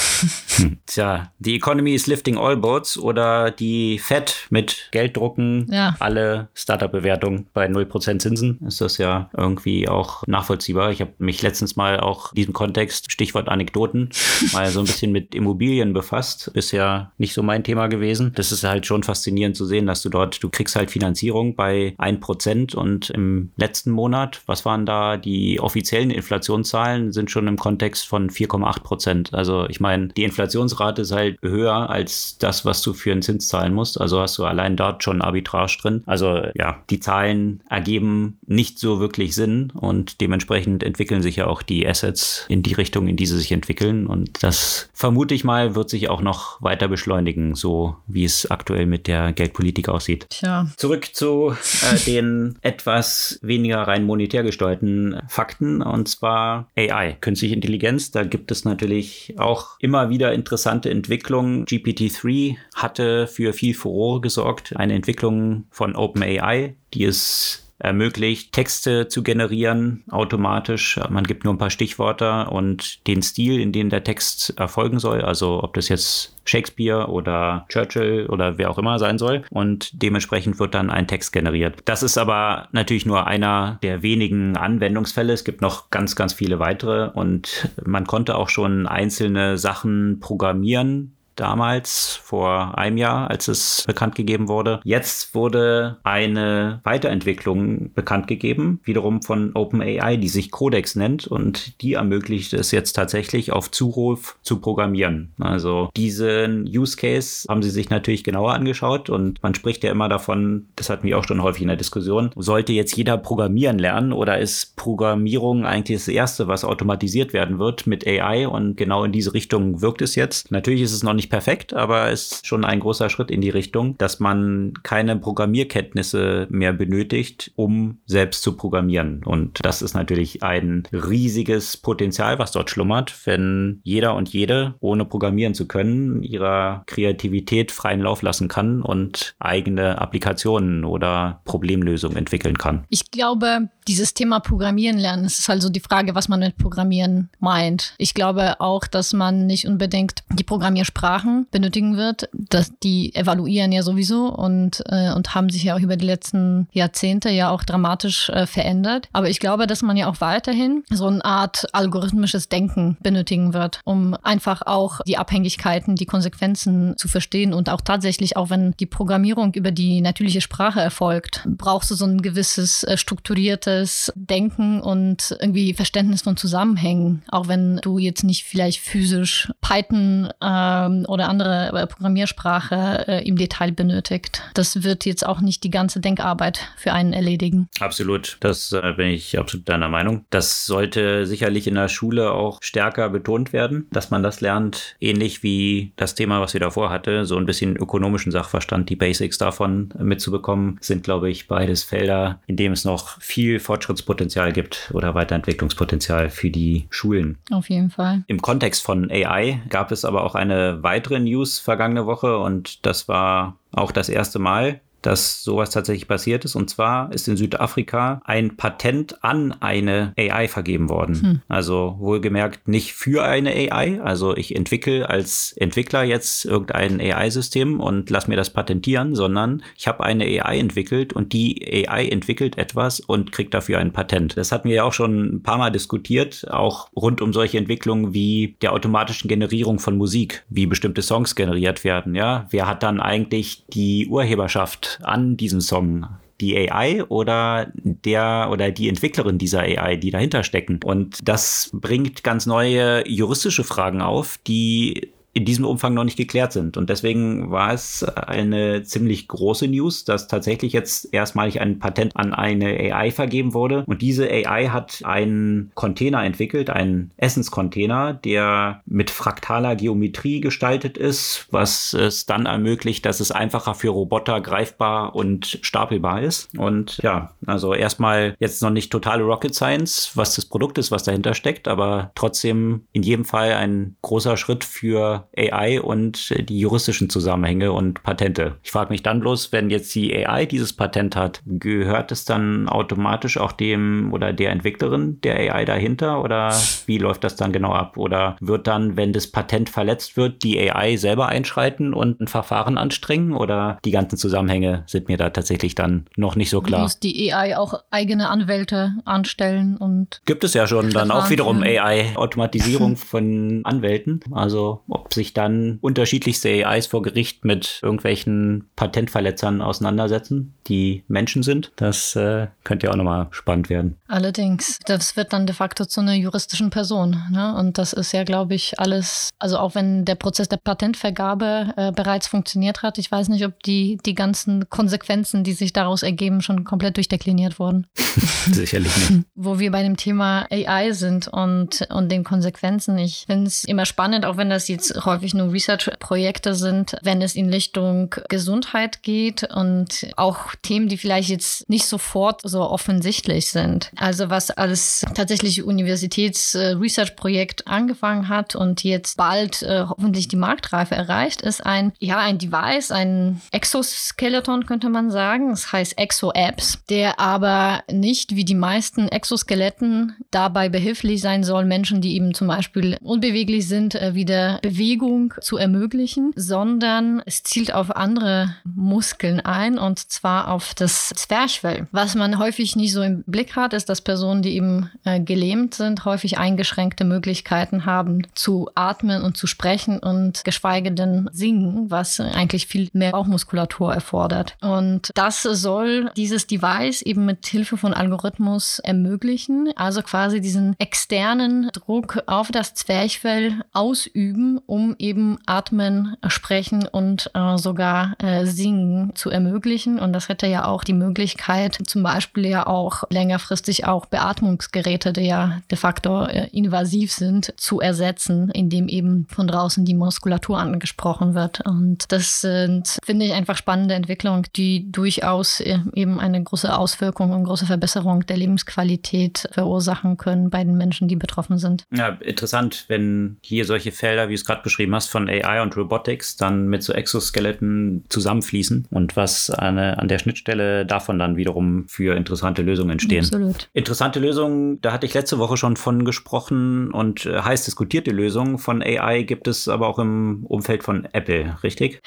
B: Hm. Tja, die Economy is lifting all boats oder die Fed mit Gelddrucken, ja. alle Startup-Bewertungen bei 0% Zinsen, ist das ja irgendwie auch nachvollziehbar. Ich habe mich letztens mal auch in diesem Kontext, Stichwort Anekdoten, mal so ein bisschen mit Immobilien befasst. Bisher nicht so mein Thema gewesen. Das ist halt schon faszinierend zu sehen, dass du dort, du kriegst halt Finanzierung bei 1% und im letzten Monat, was waren da die offiziellen Inflationszahlen, sind schon im Kontext von 4,8%. Also ich meine, die Inflationsrate ist halt höher als das, was du für einen Zins zahlen musst. Also hast du allein dort schon Arbitrage drin. Also ja, die Zahlen ergeben nicht so wirklich Sinn und dementsprechend entwickeln sich ja auch die Assets in die Richtung, in die sie sich entwickeln. Und das vermute ich mal, wird sich auch noch weiter beschleunigen, so wie es aktuell mit der Geldpolitik aussieht.
C: Tja.
B: Zurück zu äh, den etwas weniger rein monetär gesteuerten Fakten und zwar AI, künstliche Intelligenz. Da gibt es natürlich auch immer wieder interessante Entwicklungen. GPT-3 hatte für viel Furore gesorgt. Eine Entwicklung von OpenAI, die es ermöglicht, Texte zu generieren automatisch. Man gibt nur ein paar Stichworte und den Stil, in dem der Text erfolgen soll. Also ob das jetzt Shakespeare oder Churchill oder wer auch immer sein soll. Und dementsprechend wird dann ein Text generiert. Das ist aber natürlich nur einer der wenigen Anwendungsfälle. Es gibt noch ganz, ganz viele weitere und man konnte auch schon einzelne Sachen programmieren damals, vor einem Jahr, als es bekannt gegeben wurde. Jetzt wurde eine Weiterentwicklung bekannt gegeben, wiederum von OpenAI, die sich Codex nennt und die ermöglicht es jetzt tatsächlich auf Zuruf zu programmieren. Also diesen Use Case haben sie sich natürlich genauer angeschaut und man spricht ja immer davon, das hatten wir auch schon häufig in der Diskussion, sollte jetzt jeder programmieren lernen oder ist Programmierung eigentlich das erste, was automatisiert werden wird mit AI und genau in diese Richtung wirkt es jetzt. Natürlich ist es noch nicht nicht perfekt, aber ist schon ein großer Schritt in die Richtung, dass man keine Programmierkenntnisse mehr benötigt, um selbst zu programmieren. Und das ist natürlich ein riesiges Potenzial, was dort schlummert, wenn jeder und jede, ohne programmieren zu können, ihrer Kreativität freien Lauf lassen kann und eigene Applikationen oder Problemlösungen entwickeln kann.
C: Ich glaube, dieses Thema Programmieren lernen, es ist also die Frage, was man mit Programmieren meint. Ich glaube auch, dass man nicht unbedingt die Programmiersprache Sprachen benötigen wird. dass die evaluieren ja sowieso und, äh, und haben sich ja auch über die letzten Jahrzehnte ja auch dramatisch äh, verändert. Aber ich glaube, dass man ja auch weiterhin so eine Art algorithmisches Denken benötigen wird, um einfach auch die Abhängigkeiten, die Konsequenzen zu verstehen und auch tatsächlich, auch wenn die Programmierung über die natürliche Sprache erfolgt, brauchst du so ein gewisses äh, strukturiertes Denken und irgendwie Verständnis von Zusammenhängen, auch wenn du jetzt nicht vielleicht physisch Python ähm, oder andere äh, Programmiersprache äh, im Detail benötigt. Das wird jetzt auch nicht die ganze Denkarbeit für einen erledigen.
B: Absolut, das äh, bin ich absolut deiner Meinung. Das sollte sicherlich in der Schule auch stärker betont werden, dass man das lernt, ähnlich wie das Thema, was wir davor hatte, so ein bisschen ökonomischen Sachverstand, die Basics davon mitzubekommen, sind, glaube ich, beides Felder, in dem es noch viel Fortschrittspotenzial gibt oder Weiterentwicklungspotenzial für die Schulen.
C: Auf jeden Fall.
B: Im Kontext von AI gab es aber auch eine weitere News vergangene Woche und das war auch das erste Mal, dass sowas tatsächlich passiert ist. Und zwar ist in Südafrika ein Patent an eine AI vergeben worden. Hm. Also wohlgemerkt nicht für eine AI. Also ich entwickle als Entwickler jetzt irgendein AI-System und lass mir das patentieren, sondern ich habe eine AI entwickelt und die AI entwickelt etwas und kriegt dafür ein Patent. Das hatten wir ja auch schon ein paar Mal diskutiert, auch rund um solche Entwicklungen wie der automatischen Generierung von Musik, wie bestimmte Songs generiert werden. Ja, wer hat dann eigentlich die Urheberschaft an diesem Song? Die AI oder der oder die Entwicklerin dieser AI, die dahinter stecken? Und das bringt ganz neue juristische Fragen auf, die in diesem Umfang noch nicht geklärt sind. Und deswegen war es eine ziemlich große News, dass tatsächlich jetzt erstmalig ein Patent an eine AI vergeben wurde. Und diese AI hat einen Container entwickelt, einen Essenscontainer, der mit fraktaler Geometrie gestaltet ist, was es dann ermöglicht, dass es einfacher für Roboter greifbar und stapelbar ist. Und ja, also erstmal jetzt noch nicht totale Rocket Science, was das Produkt ist, was dahinter steckt, aber trotzdem in jedem Fall ein großer Schritt für AI und die juristischen Zusammenhänge und Patente. Ich frage mich dann bloß, wenn jetzt die AI dieses Patent hat, gehört es dann automatisch auch dem oder der Entwicklerin der AI dahinter oder wie läuft das dann genau ab? Oder wird dann, wenn das Patent verletzt wird, die AI selber einschreiten und ein Verfahren anstrengen oder die ganzen Zusammenhänge sind mir da tatsächlich dann noch nicht so klar.
C: Muss die AI auch eigene Anwälte anstellen und
B: gibt es ja schon dann auch wiederum AI Automatisierung von Anwälten, also ob ob sich dann unterschiedlichste AIs vor Gericht mit irgendwelchen Patentverletzern auseinandersetzen, die Menschen sind. Das äh, könnte ja auch nochmal spannend werden.
C: Allerdings, das wird dann de facto zu einer juristischen Person. Ne? Und das ist ja, glaube ich, alles, also auch wenn der Prozess der Patentvergabe äh, bereits funktioniert hat, ich weiß nicht, ob die, die ganzen Konsequenzen, die sich daraus ergeben, schon komplett durchdekliniert wurden.
B: Sicherlich nicht.
C: Wo wir bei dem Thema AI sind und, und den Konsequenzen. Ich finde es immer spannend, auch wenn das jetzt häufig nur Research-Projekte sind, wenn es in Richtung Gesundheit geht und auch Themen, die vielleicht jetzt nicht sofort so offensichtlich sind. Also was als tatsächlich Universitäts-Research-Projekt angefangen hat und jetzt bald äh, hoffentlich die Marktreife erreicht, ist ein, ja, ein Device, ein Exoskeleton könnte man sagen. Das heißt Exo-Apps, der aber nicht wie die meisten Exoskeletten dabei behilflich sein soll, Menschen, die eben zum Beispiel unbeweglich sind, äh, wieder Bewegung zu ermöglichen, sondern es zielt auf andere Muskeln ein und zwar auf das Zwerchfell. Was man häufig nicht so im Blick hat, ist, dass Personen, die eben äh, gelähmt sind, häufig eingeschränkte Möglichkeiten haben zu atmen und zu sprechen und geschweige denn singen, was eigentlich viel mehr Bauchmuskulatur erfordert. Und das soll dieses Device eben mit Hilfe von Algorithmus ermöglichen, also quasi diesen externen Druck auf das Zwerchfell ausüben, um eben atmen, sprechen und äh, sogar äh, singen zu ermöglichen. Und das hätte ja auch die Möglichkeit, zum Beispiel ja auch längerfristig auch Beatmungsgeräte, die ja de facto äh, invasiv sind, zu ersetzen, indem eben von draußen die Muskulatur angesprochen wird. Und das sind, finde ich, einfach spannende Entwicklungen, die durchaus äh, eben eine große Auswirkung und große Verbesserung der Lebensqualität verursachen können bei den Menschen, die betroffen sind.
B: Ja, interessant, wenn hier solche Felder, wie es gerade beschrieben hast, von AI und Robotics dann mit so Exoskeletten zusammenfließen und was eine, an der Schnittstelle davon dann wiederum für interessante Lösungen entstehen.
C: Absolut.
B: Interessante Lösungen, da hatte ich letzte Woche schon von gesprochen und äh, heiß diskutierte Lösungen von AI gibt es aber auch im Umfeld von Apple, richtig?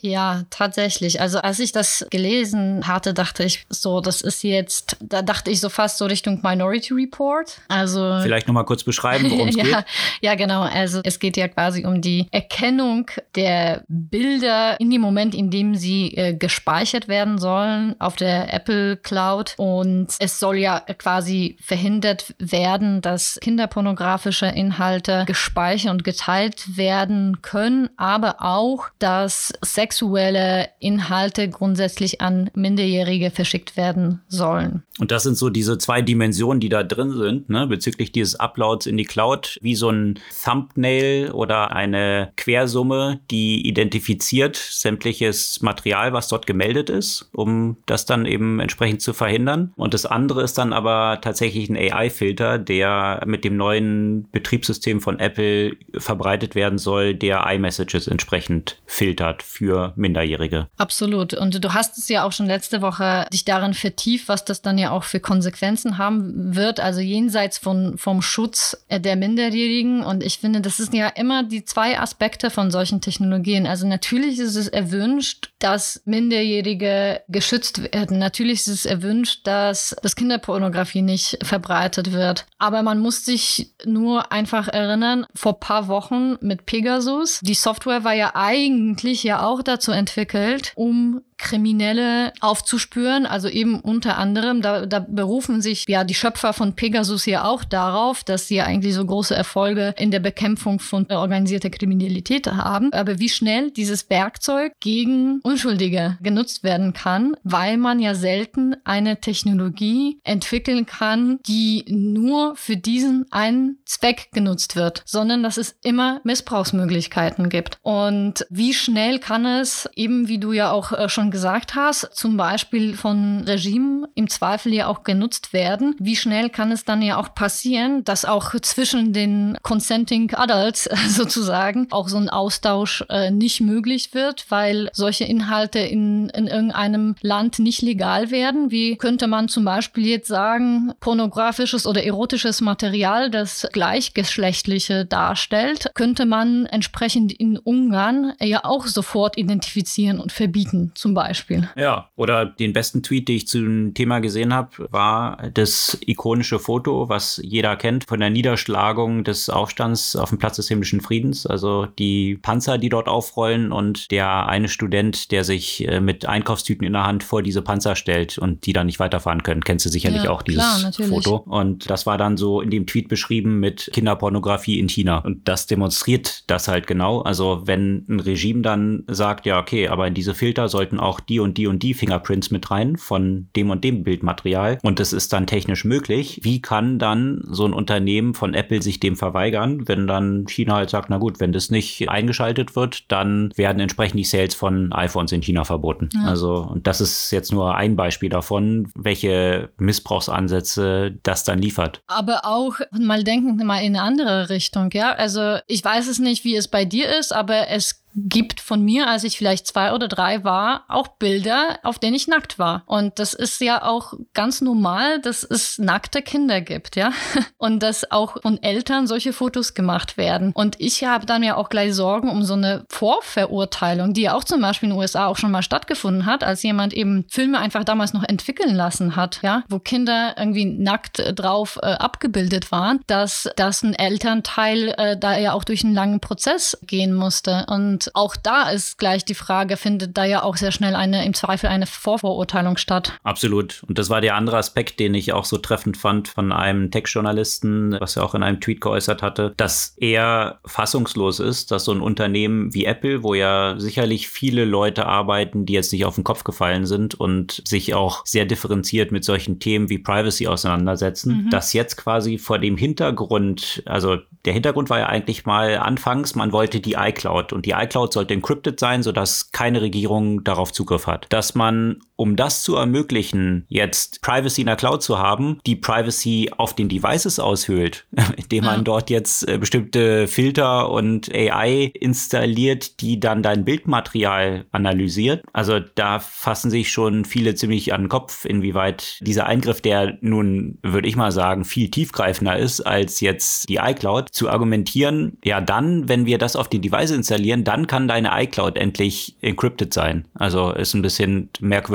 C: Ja, tatsächlich. Also als ich das gelesen hatte, dachte ich so, das ist jetzt, da dachte ich so fast so Richtung Minority Report. Also
B: vielleicht noch mal kurz beschreiben, worum es
C: ja,
B: geht.
C: Ja, genau. Also es geht ja quasi um die Erkennung der Bilder in dem Moment, in dem sie äh, gespeichert werden sollen auf der Apple Cloud. Und es soll ja quasi verhindert werden, dass kinderpornografische Inhalte gespeichert und geteilt werden können, aber auch, dass sexuelle Inhalte grundsätzlich an Minderjährige verschickt werden sollen.
B: Und das sind so diese zwei Dimensionen, die da drin sind, ne, bezüglich dieses Uploads in die Cloud, wie so ein Thumbnail oder eine Quersumme, die identifiziert sämtliches Material, was dort gemeldet ist, um das dann eben entsprechend zu verhindern. Und das andere ist dann aber tatsächlich ein AI-Filter, der mit dem neuen Betriebssystem von Apple verbreitet werden soll, der iMessages entsprechend filtert für Minderjährige.
C: Absolut. Und du hast es ja auch schon letzte Woche dich darin vertieft, was das dann ja auch für Konsequenzen haben wird, also jenseits von, vom Schutz der Minderjährigen. Und ich finde, das sind ja immer die zwei Aspekte von solchen Technologien. Also natürlich ist es erwünscht, dass Minderjährige geschützt werden. Natürlich ist es erwünscht, dass das Kinderpornografie nicht verbreitet wird. Aber man muss sich nur einfach erinnern, vor paar Wochen mit Pegasus, die Software war ja eigentlich ja auch dazu entwickelt, um Kriminelle aufzuspüren. Also eben unter anderem, da, da berufen sich ja die Schöpfer von Pegasus ja auch darauf, dass sie eigentlich so große Erfolge in der Bekämpfung von organisierter Kriminalität haben. Aber wie schnell dieses Werkzeug gegen Unschuldige genutzt werden kann, weil man ja selten eine Technologie entwickeln kann, die nur für diesen einen Zweck genutzt wird, sondern dass es immer Missbrauchsmöglichkeiten gibt. Und wie schnell kann es, eben wie du ja auch äh, schon gesagt hast, zum Beispiel von Regimen im Zweifel ja auch genutzt werden. Wie schnell kann es dann ja auch passieren, dass auch zwischen den Consenting Adults sozusagen auch so ein Austausch äh, nicht möglich wird, weil solche Inhalte in, in irgendeinem Land nicht legal werden? Wie könnte man zum Beispiel jetzt sagen, pornografisches oder erotisches Material, das gleichgeschlechtliche darstellt, könnte man entsprechend in Ungarn ja auch sofort identifizieren und verbieten, zum zum Beispiel.
B: Ja, oder den besten Tweet, den ich zum Thema gesehen habe, war das ikonische Foto, was jeder kennt von der Niederschlagung des Aufstands auf dem Platz des himmlischen Friedens. Also die Panzer, die dort aufrollen und der eine Student, der sich äh, mit Einkaufstüten in der Hand vor diese Panzer stellt und die dann nicht weiterfahren können. Kennst du sicherlich ja, auch dieses klar, Foto. Und das war dann so in dem Tweet beschrieben mit Kinderpornografie in China. Und das demonstriert das halt genau. Also wenn ein Regime dann sagt, ja, okay, aber in diese Filter sollten auch die und die und die Fingerprints mit rein von dem und dem Bildmaterial und das ist dann technisch möglich, wie kann dann so ein Unternehmen von Apple sich dem verweigern, wenn dann China halt sagt, na gut, wenn das nicht eingeschaltet wird, dann werden entsprechend die Sales von iPhones in China verboten. Ja. Also, und das ist jetzt nur ein Beispiel davon, welche Missbrauchsansätze das dann liefert.
C: Aber auch mal denken mal in eine andere Richtung, ja. Also ich weiß es nicht, wie es bei dir ist, aber es gibt von mir, als ich vielleicht zwei oder drei war, auch Bilder, auf denen ich nackt war. Und das ist ja auch ganz normal, dass es nackte Kinder gibt, ja. Und dass auch von Eltern solche Fotos gemacht werden. Und ich habe dann ja auch gleich Sorgen um so eine Vorverurteilung, die ja auch zum Beispiel in den USA auch schon mal stattgefunden hat, als jemand eben Filme einfach damals noch entwickeln lassen hat, ja, wo Kinder irgendwie nackt drauf äh, abgebildet waren, dass, dass ein Elternteil äh, da ja auch durch einen langen Prozess gehen musste. Und auch da ist gleich die Frage, findet da ja auch sehr schnell eine, im Zweifel eine Vorverurteilung statt.
B: Absolut. Und das war der andere Aspekt, den ich auch so treffend fand von einem Tech-Journalisten, was er auch in einem Tweet geäußert hatte, dass er fassungslos ist, dass so ein Unternehmen wie Apple, wo ja sicherlich viele Leute arbeiten, die jetzt nicht auf den Kopf gefallen sind und sich auch sehr differenziert mit solchen Themen wie Privacy auseinandersetzen, mhm. dass jetzt quasi vor dem Hintergrund, also der Hintergrund war ja eigentlich mal anfangs, man wollte die iCloud und die iCloud sollte encrypted sein, sodass keine Regierung darauf Zugriff hat. Dass man, um das zu ermöglichen, jetzt Privacy in der Cloud zu haben, die Privacy auf den Devices aushöhlt, indem man dort jetzt äh, bestimmte Filter und AI installiert, die dann dein Bildmaterial analysiert. Also da fassen sich schon viele ziemlich an den Kopf, inwieweit dieser Eingriff, der nun, würde ich mal sagen, viel tiefgreifender ist als jetzt die iCloud, zu argumentieren, ja dann, wenn wir das auf den Device installieren, dann kann deine iCloud endlich encrypted sein. Also ist ein bisschen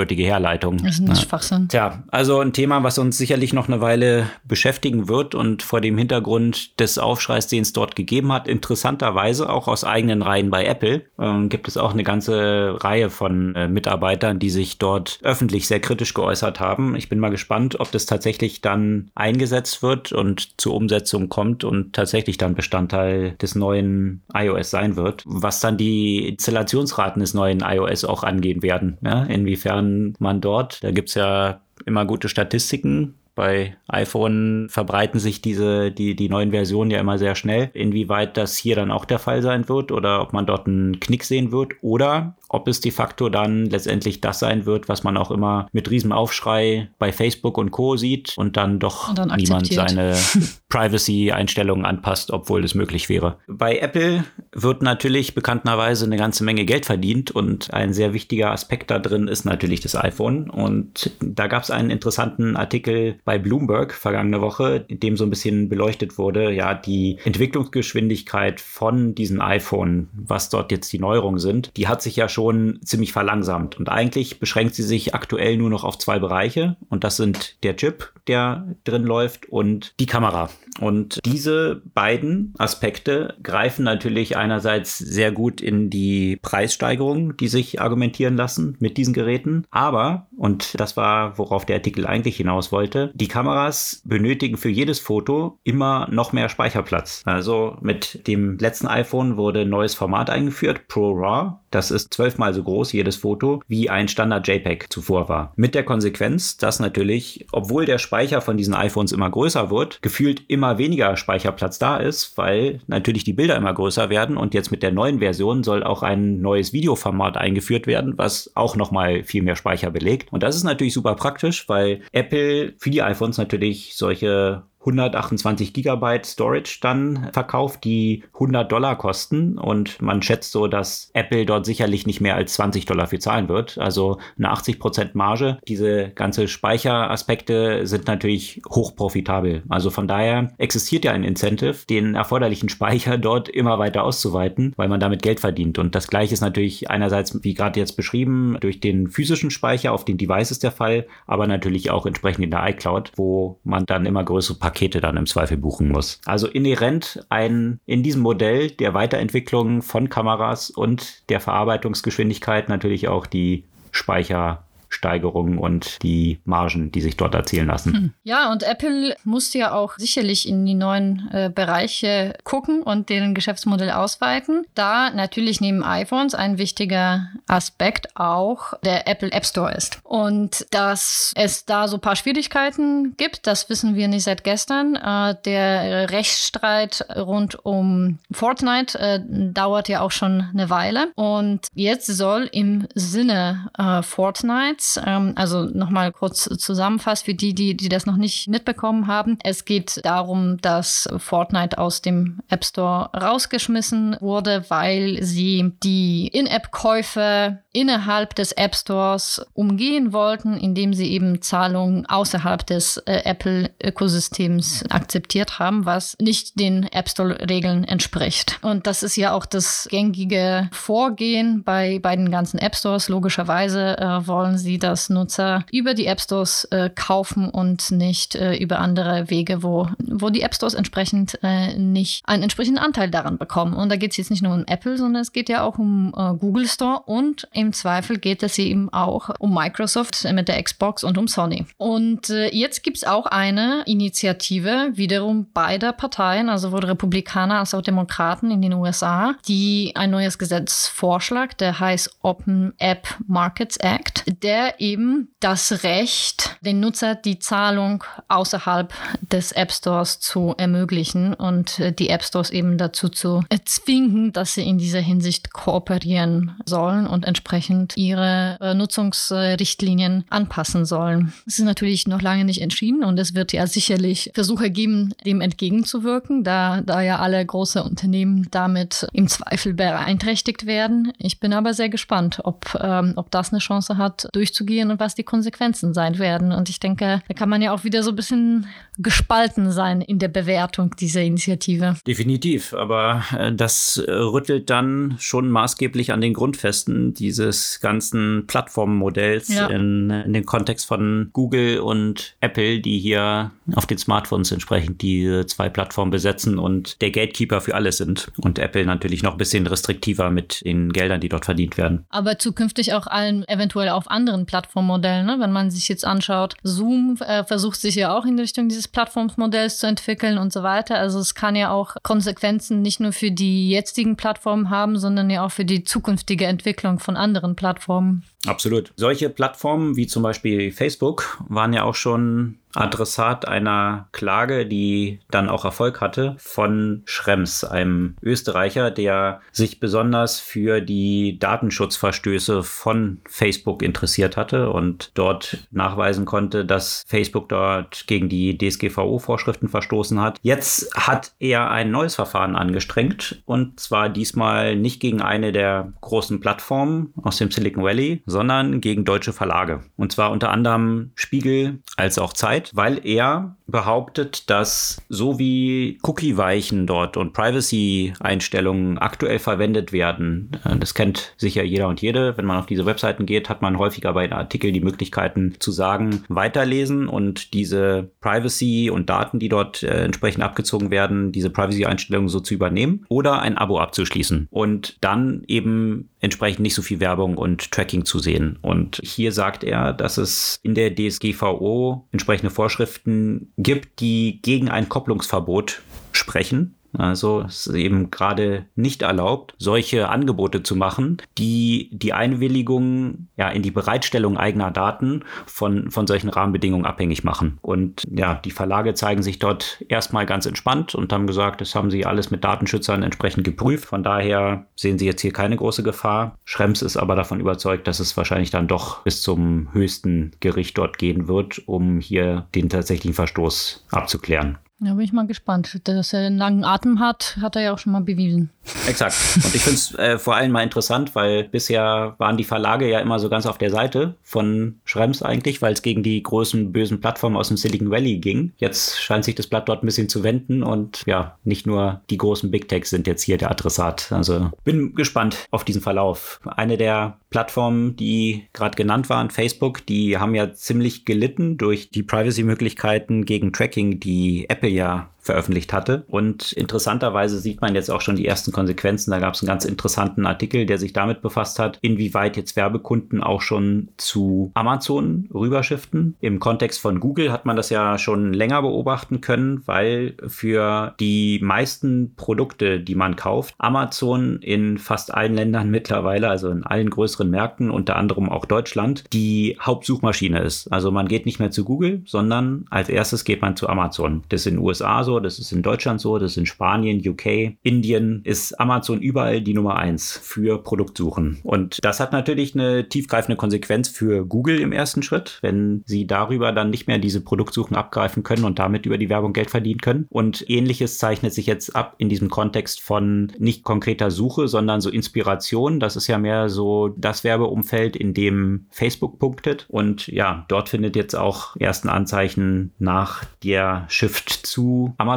B: merkwürdige Herleitung.
C: Das ist nicht ja. Schwachsinn.
B: Tja, also ein Thema, was uns sicherlich noch eine Weile beschäftigen wird und vor dem Hintergrund des Aufschreis, den es dort gegeben hat, interessanterweise auch aus eigenen Reihen bei Apple, ähm, gibt es auch eine ganze Reihe von äh, Mitarbeitern, die sich dort öffentlich sehr kritisch geäußert haben. Ich bin mal gespannt, ob das tatsächlich dann eingesetzt wird und zur Umsetzung kommt und tatsächlich tatsächlich dann Bestandteil des neuen iOS sein wird, was dann die Installationsraten des neuen iOS auch angehen werden. Ja? Inwiefern man dort, da gibt es ja immer gute Statistiken, bei iPhone verbreiten sich diese, die, die neuen Versionen ja immer sehr schnell. Inwieweit das hier dann auch der Fall sein wird oder ob man dort einen Knick sehen wird oder ob es de facto dann letztendlich das sein wird, was man auch immer mit Riesenaufschrei bei Facebook und Co. sieht und dann doch und dann niemand seine Privacy-Einstellungen anpasst, obwohl es möglich wäre. Bei Apple wird natürlich bekannterweise eine ganze Menge Geld verdient und ein sehr wichtiger Aspekt da drin ist natürlich das iPhone. Und da gab es einen interessanten Artikel bei Bloomberg vergangene Woche, in dem so ein bisschen beleuchtet wurde, ja, die Entwicklungsgeschwindigkeit von diesen iPhone, was dort jetzt die Neuerungen sind, die hat sich ja schon schon ziemlich verlangsamt. Und eigentlich beschränkt sie sich aktuell nur noch auf zwei Bereiche. Und das sind der Chip, der drin läuft, und die Kamera. Und diese beiden Aspekte greifen natürlich einerseits sehr gut in die Preissteigerung, die sich argumentieren lassen mit diesen Geräten. Aber, und das war, worauf der Artikel eigentlich hinaus wollte, die Kameras benötigen für jedes Foto immer noch mehr Speicherplatz. Also mit dem letzten iPhone wurde ein neues Format eingeführt, ProRAW. Das ist zwölfmal so groß, jedes Foto, wie ein Standard JPEG zuvor war. Mit der Konsequenz, dass natürlich, obwohl der Speicher von diesen iPhones immer größer wird, gefühlt immer weniger Speicherplatz da ist, weil natürlich die Bilder immer größer werden und jetzt mit der neuen Version soll auch ein neues Videoformat eingeführt werden, was auch nochmal viel mehr Speicher belegt. Und das ist natürlich super praktisch, weil Apple für die iPhones natürlich solche 128 Gigabyte Storage dann verkauft, die 100 Dollar kosten und man schätzt so, dass Apple dort sicherlich nicht mehr als 20 Dollar für zahlen wird. Also eine 80 Prozent Marge. Diese ganze Speicheraspekte sind natürlich hoch profitabel. Also von daher existiert ja ein Incentive, den erforderlichen Speicher dort immer weiter auszuweiten, weil man damit Geld verdient. Und das gleiche ist natürlich einerseits, wie gerade jetzt beschrieben, durch den physischen Speicher auf den Devices der Fall, aber natürlich auch entsprechend in der iCloud, wo man dann immer größere Pakete dann im Zweifel buchen muss. Also inhärent ein in diesem Modell der Weiterentwicklung von Kameras und der Verarbeitungsgeschwindigkeit natürlich auch die Speicher Steigerungen und die Margen, die sich dort erzielen lassen. Hm.
C: Ja, und Apple musste ja auch sicherlich in die neuen äh, Bereiche gucken und deren Geschäftsmodell ausweiten. Da natürlich neben iPhones ein wichtiger Aspekt auch der Apple App Store ist. Und dass es da so ein paar Schwierigkeiten gibt, das wissen wir nicht seit gestern. Äh, der Rechtsstreit rund um Fortnite äh, dauert ja auch schon eine Weile. Und jetzt soll im Sinne äh, Fortnite Netz. Ähm, also nochmal kurz zusammenfasst für die, die, die das noch nicht mitbekommen haben. Es geht darum, dass Fortnite aus dem App Store rausgeschmissen wurde, weil sie die In-App-Käufe innerhalb des App Stores umgehen wollten, indem sie eben Zahlungen außerhalb des äh, Apple-Ökosystems akzeptiert haben, was nicht den App Store-Regeln entspricht. Und das ist ja auch das gängige Vorgehen bei, bei den ganzen App Stores. Logischerweise äh, wollen sie, dass Nutzer über die App Stores äh, kaufen und nicht äh, über andere Wege, wo, wo die App Stores entsprechend äh, nicht einen entsprechenden Anteil daran bekommen. Und da geht es jetzt nicht nur um Apple, sondern es geht ja auch um äh, Google Store und im Zweifel geht es eben auch um Microsoft mit der Xbox und um Sony. Und äh, jetzt gibt es auch eine Initiative wiederum beider Parteien, also sowohl Republikaner als auch Demokraten in den USA, die ein neues Gesetz vorschlägt, der heißt Open App Markets Act, der eben das Recht, den Nutzer die Zahlung außerhalb des App Stores zu ermöglichen und äh, die App Stores eben dazu zu zwingen, dass sie in dieser Hinsicht kooperieren sollen und entsprechend ihre äh, Nutzungsrichtlinien anpassen sollen. Es ist natürlich noch lange nicht entschieden und es wird ja sicherlich Versuche geben, dem entgegenzuwirken, da, da ja alle große Unternehmen damit im Zweifel beeinträchtigt werden. Ich bin aber sehr gespannt, ob, ähm, ob das eine Chance hat, durchzugehen und was die Konsequenzen sein werden. Und ich denke, da kann man ja auch wieder so ein bisschen gespalten sein in der Bewertung dieser Initiative.
B: Definitiv, aber äh, das rüttelt dann schon maßgeblich an den Grundfesten dieses ganzen Plattformmodells ja. in, in den Kontext von Google und Apple, die hier auf den Smartphones entsprechend diese zwei Plattformen besetzen und der Gatekeeper für alles sind. Und Apple natürlich noch ein bisschen restriktiver mit den Geldern, die dort verdient werden.
C: Aber zukünftig auch allen eventuell auf anderen Plattformmodellen. Ne? Wenn man sich jetzt anschaut, Zoom äh, versucht sich ja auch in Richtung dieses Plattformmodells zu entwickeln und so weiter. Also es kann ja auch Konsequenzen nicht nur für die jetzigen Plattformen haben, sondern ja auch für die zukünftige Entwicklung von anderen Plattformen.
B: Absolut. Solche Plattformen wie zum Beispiel Facebook waren ja auch schon Adressat einer Klage, die dann auch Erfolg hatte, von Schrems, einem Österreicher, der sich besonders für die Datenschutzverstöße von Facebook interessiert hatte und dort nachweisen konnte, dass Facebook dort gegen die DSGVO-Vorschriften verstoßen hat. Jetzt hat er ein neues Verfahren angestrengt und zwar diesmal nicht gegen eine der großen Plattformen aus dem Silicon Valley, sondern gegen deutsche Verlage. Und zwar unter anderem Spiegel als auch Zeit Zeit, weil er behauptet, dass so wie Cookie-Weichen dort und Privacy-Einstellungen aktuell verwendet werden, äh, das kennt sicher jeder und jede, wenn man auf diese Webseiten geht, hat man häufiger bei Artikeln die Möglichkeiten zu sagen, weiterlesen und diese Privacy und Daten, die dort äh, entsprechend abgezogen werden, diese Privacy-Einstellungen so zu übernehmen oder ein Abo abzuschließen und dann eben entsprechend nicht so viel Werbung und Tracking zu sehen. Und hier sagt er, dass es in der DSGVO entsprechende Vorschriften gibt, die gegen ein Kopplungsverbot sprechen. Also es ist eben gerade nicht erlaubt, solche Angebote zu machen, die die Einwilligung ja, in die Bereitstellung eigener Daten von, von solchen Rahmenbedingungen abhängig machen. Und ja, die Verlage zeigen sich dort erstmal ganz entspannt und haben gesagt, das haben sie alles mit Datenschützern entsprechend geprüft. Von daher sehen sie jetzt hier keine große Gefahr. Schrems ist aber davon überzeugt, dass es wahrscheinlich dann doch bis zum höchsten Gericht dort gehen wird, um hier den tatsächlichen Verstoß abzuklären.
C: Da bin ich mal gespannt. Dass er einen langen Atem hat, hat er ja auch schon mal bewiesen.
B: Exakt. Und ich finde es äh, vor allem mal interessant, weil bisher waren die Verlage ja immer so ganz auf der Seite von Schrems eigentlich, weil es gegen die großen bösen Plattformen aus dem Silicon Valley ging. Jetzt scheint sich das Blatt dort ein bisschen zu wenden und ja, nicht nur die großen Big Techs sind jetzt hier der Adressat. Also bin gespannt auf diesen Verlauf. Eine der Plattformen, die gerade genannt waren, Facebook, die haben ja ziemlich gelitten durch die Privacy-Möglichkeiten gegen Tracking, die Apple ja veröffentlicht hatte. Und interessanterweise sieht man jetzt auch schon die ersten Konsequenzen. Da gab es einen ganz interessanten Artikel, der sich damit befasst hat, inwieweit jetzt Werbekunden auch schon zu Amazon rüberschiften. Im Kontext von Google hat man das ja schon länger beobachten können, weil für die meisten Produkte, die man kauft, Amazon in fast allen Ländern mittlerweile, also in allen größeren Märkten, unter anderem auch Deutschland, die Hauptsuchmaschine ist. Also man geht nicht mehr zu Google, sondern als erstes geht man zu Amazon. Das ist in den USA so, das ist in Deutschland so, das ist in Spanien, UK, Indien, ist Amazon überall die Nummer eins für Produktsuchen. Und das hat natürlich eine tiefgreifende Konsequenz für Google im ersten Schritt, wenn sie darüber dann nicht mehr diese Produktsuchen abgreifen können und damit über die Werbung Geld verdienen können. Und ähnliches zeichnet sich jetzt ab in diesem Kontext von nicht konkreter Suche, sondern so Inspiration. Das ist ja mehr so das Werbeumfeld, in dem Facebook punktet. Und ja, dort findet jetzt auch ersten Anzeichen nach der Shift zu Amazon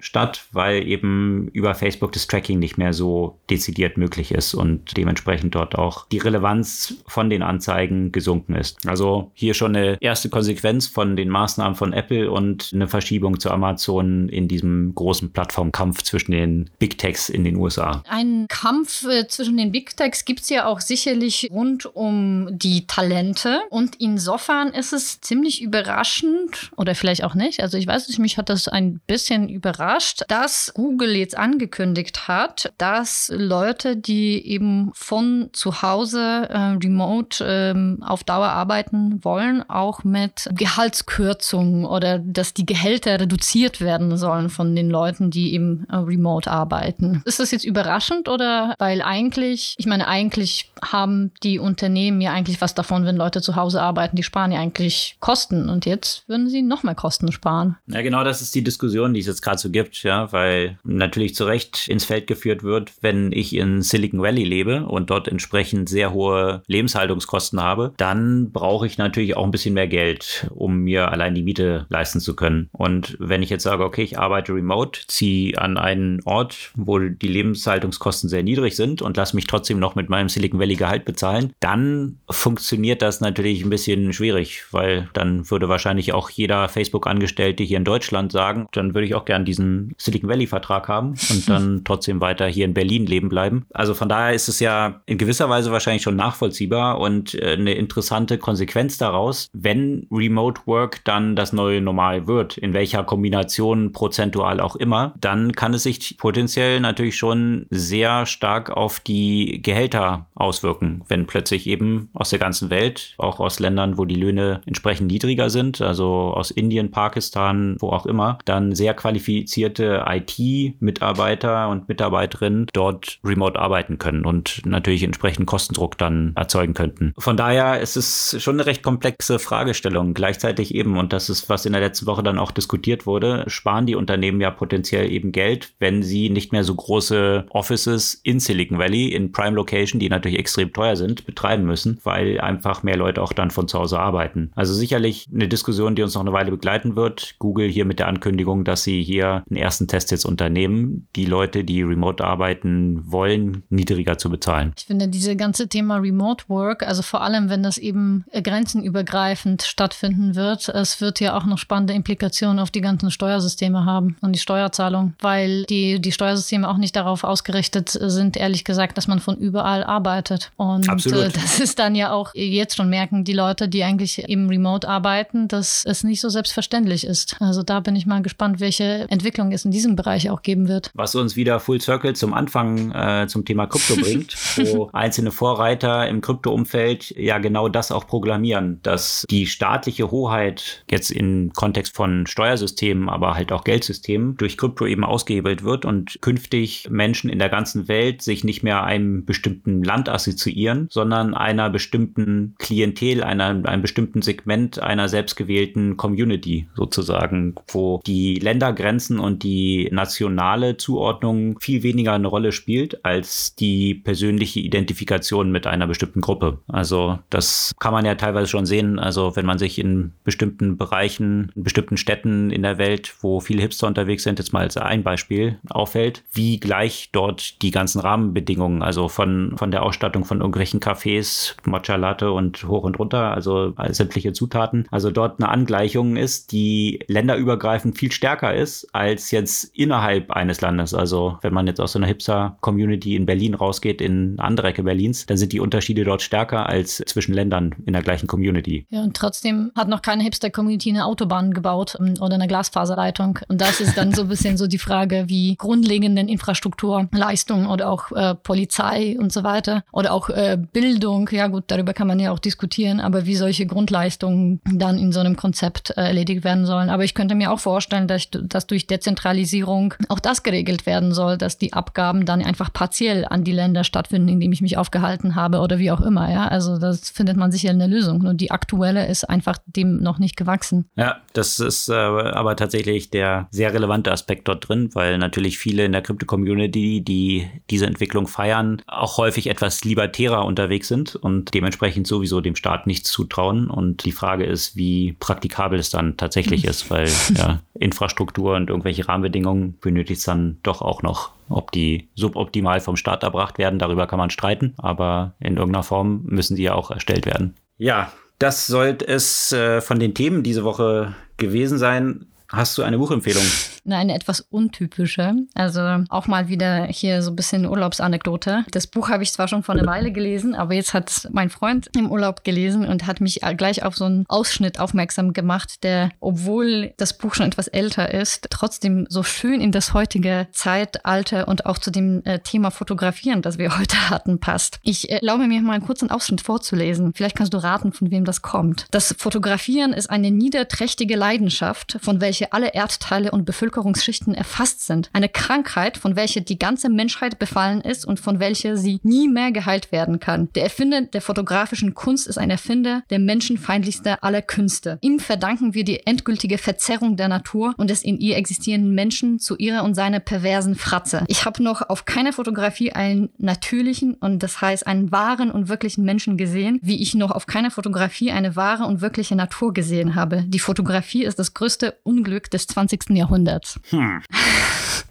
B: statt, weil eben über Facebook das Tracking nicht mehr so dezidiert möglich ist und dementsprechend dort auch die Relevanz von den Anzeigen gesunken ist. Also hier schon eine erste Konsequenz von den Maßnahmen von Apple und eine Verschiebung zu Amazon in diesem großen Plattformkampf zwischen den Big Techs in den USA.
C: Ein Kampf äh, zwischen den Big Techs gibt es ja auch sicherlich rund um die Talente und insofern ist es ziemlich überraschend oder vielleicht auch nicht. Also ich weiß nicht, mich hat das ein bisschen bisschen überrascht, dass Google jetzt angekündigt hat, dass Leute, die eben von zu Hause äh, remote äh, auf Dauer arbeiten wollen, auch mit Gehaltskürzungen oder dass die Gehälter reduziert werden sollen von den Leuten, die eben äh, remote arbeiten. Ist das jetzt überraschend oder weil eigentlich, ich meine, eigentlich haben die Unternehmen ja eigentlich was davon, wenn Leute zu Hause arbeiten, die sparen ja eigentlich Kosten und jetzt würden sie noch mehr Kosten sparen.
B: Ja, genau, das ist die Diskussion Diskussion, die es jetzt gerade so gibt, ja, weil natürlich zu Recht ins Feld geführt wird, wenn ich in Silicon Valley lebe und dort entsprechend sehr hohe Lebenshaltungskosten habe, dann brauche ich natürlich auch ein bisschen mehr Geld, um mir allein die Miete leisten zu können. Und wenn ich jetzt sage, okay, ich arbeite remote, ziehe an einen Ort, wo die Lebenshaltungskosten sehr niedrig sind und lasse mich trotzdem noch mit meinem Silicon Valley Gehalt bezahlen, dann funktioniert das natürlich ein bisschen schwierig, weil dann würde wahrscheinlich auch jeder Facebook-Angestellte hier in Deutschland sagen, dann würde ich auch gern diesen Silicon Valley-Vertrag haben und dann trotzdem weiter hier in Berlin leben bleiben. Also von daher ist es ja in gewisser Weise wahrscheinlich schon nachvollziehbar und äh, eine interessante Konsequenz daraus, wenn Remote Work dann das neue Normal wird, in welcher Kombination prozentual auch immer, dann kann es sich potenziell natürlich schon sehr stark auf die Gehälter auswirken, wenn plötzlich eben aus der ganzen Welt, auch aus Ländern, wo die Löhne entsprechend niedriger sind, also aus Indien, Pakistan, wo auch immer, dann sehr sehr qualifizierte IT-Mitarbeiter und Mitarbeiterinnen dort remote arbeiten können und natürlich entsprechend Kostendruck dann erzeugen könnten. Von daher ist es schon eine recht komplexe Fragestellung. Gleichzeitig eben, und das ist, was in der letzten Woche dann auch diskutiert wurde, sparen die Unternehmen ja potenziell eben Geld, wenn sie nicht mehr so große Offices in Silicon Valley, in Prime Location, die natürlich extrem teuer sind, betreiben müssen, weil einfach mehr Leute auch dann von zu Hause arbeiten. Also sicherlich eine Diskussion, die uns noch eine Weile begleiten wird. Google hier mit der Ankündigung, dass dass sie hier einen ersten Test jetzt unternehmen, die Leute, die remote arbeiten wollen, niedriger zu bezahlen.
C: Ich finde diese ganze Thema Remote Work, also vor allem, wenn das eben grenzenübergreifend stattfinden wird, es wird ja auch noch spannende Implikationen auf die ganzen Steuersysteme haben und die Steuerzahlung, weil die, die Steuersysteme auch nicht darauf ausgerichtet sind, ehrlich gesagt, dass man von überall arbeitet. Und Absolut. Äh, das ist dann ja auch jetzt schon merken die Leute, die eigentlich eben remote arbeiten, dass es nicht so selbstverständlich ist. Also da bin ich mal gespannt, welche Entwicklung es in diesem Bereich auch geben wird.
B: Was uns wieder Full Circle zum Anfang äh, zum Thema Krypto bringt, wo einzelne Vorreiter im Krypto-Umfeld ja genau das auch programmieren, dass die staatliche Hoheit jetzt im Kontext von Steuersystemen, aber halt auch Geldsystemen durch Krypto eben ausgehebelt wird und künftig Menschen in der ganzen Welt sich nicht mehr einem bestimmten Land assoziieren, sondern einer bestimmten Klientel, einer, einem bestimmten Segment einer selbstgewählten Community sozusagen, wo die Länder Ländergrenzen und die nationale Zuordnung viel weniger eine Rolle spielt als die persönliche Identifikation mit einer bestimmten Gruppe. Also das kann man ja teilweise schon sehen. Also wenn man sich in bestimmten Bereichen, in bestimmten Städten in der Welt, wo viele Hipster unterwegs sind, jetzt mal als ein Beispiel auffällt, wie gleich dort die ganzen Rahmenbedingungen, also von, von der Ausstattung von irgendwelchen Cafés, Matcha Latte und hoch und runter, also sämtliche Zutaten, also dort eine Angleichung ist, die länderübergreifend viel stärker ist als jetzt innerhalb eines Landes. Also wenn man jetzt aus so einer Hipster-Community in Berlin rausgeht, in andere Ecke Berlins, dann sind die Unterschiede dort stärker als zwischen Ländern in der gleichen Community.
C: Ja, und trotzdem hat noch keine Hipster-Community eine Autobahn gebaut ähm, oder eine Glasfaserleitung. Und das ist dann so ein bisschen so die Frage, wie grundlegenden Infrastrukturleistungen oder auch äh, Polizei und so weiter oder auch äh, Bildung, ja gut, darüber kann man ja auch diskutieren, aber wie solche Grundleistungen dann in so einem Konzept äh, erledigt werden sollen. Aber ich könnte mir auch vorstellen, dass, dass durch Dezentralisierung auch das geregelt werden soll, dass die Abgaben dann einfach partiell an die Länder stattfinden, in denen ich mich aufgehalten habe oder wie auch immer. Ja, also das findet man sicher eine Lösung. Und die aktuelle ist einfach dem noch nicht gewachsen.
B: Ja, das ist äh, aber tatsächlich der sehr relevante Aspekt dort drin, weil natürlich viele in der Krypto-Community, die diese Entwicklung feiern, auch häufig etwas libertärer unterwegs sind und dementsprechend sowieso dem Staat nichts zutrauen. Und die Frage ist, wie praktikabel es dann tatsächlich ist, weil ja, Infrastruktur und irgendwelche Rahmenbedingungen benötigt es dann doch auch noch. Ob die suboptimal vom Staat erbracht werden, darüber kann man streiten, aber in irgendeiner Form müssen die ja auch erstellt werden. Ja, das sollte es äh, von den Themen diese Woche gewesen sein. Hast du eine Buchempfehlung?
C: Eine etwas untypische. Also auch mal wieder hier so ein bisschen Urlaubsanekdote. Das Buch habe ich zwar schon vor einer Weile gelesen, aber jetzt hat mein Freund im Urlaub gelesen und hat mich gleich auf so einen Ausschnitt aufmerksam gemacht, der, obwohl das Buch schon etwas älter ist, trotzdem so schön in das heutige Zeitalter und auch zu dem äh, Thema Fotografieren, das wir heute hatten, passt. Ich erlaube mir mal einen kurzen Ausschnitt vorzulesen. Vielleicht kannst du raten, von wem das kommt. Das Fotografieren ist eine niederträchtige Leidenschaft, von welcher welche alle Erdteile und Bevölkerungsschichten erfasst sind. Eine Krankheit, von welcher die ganze Menschheit befallen ist und von welcher sie nie mehr geheilt werden kann. Der Erfinder der fotografischen Kunst ist ein Erfinder der menschenfeindlichste aller Künste. Ihm verdanken wir die endgültige Verzerrung der Natur und des in ihr existierenden Menschen zu ihrer und seiner perversen Fratze. Ich habe noch auf keiner Fotografie einen natürlichen und das heißt einen wahren und wirklichen Menschen gesehen, wie ich noch auf keiner Fotografie eine wahre und wirkliche Natur gesehen habe. Die Fotografie ist das größte Unglück Unglück des 20. Jahrhunderts. Hm.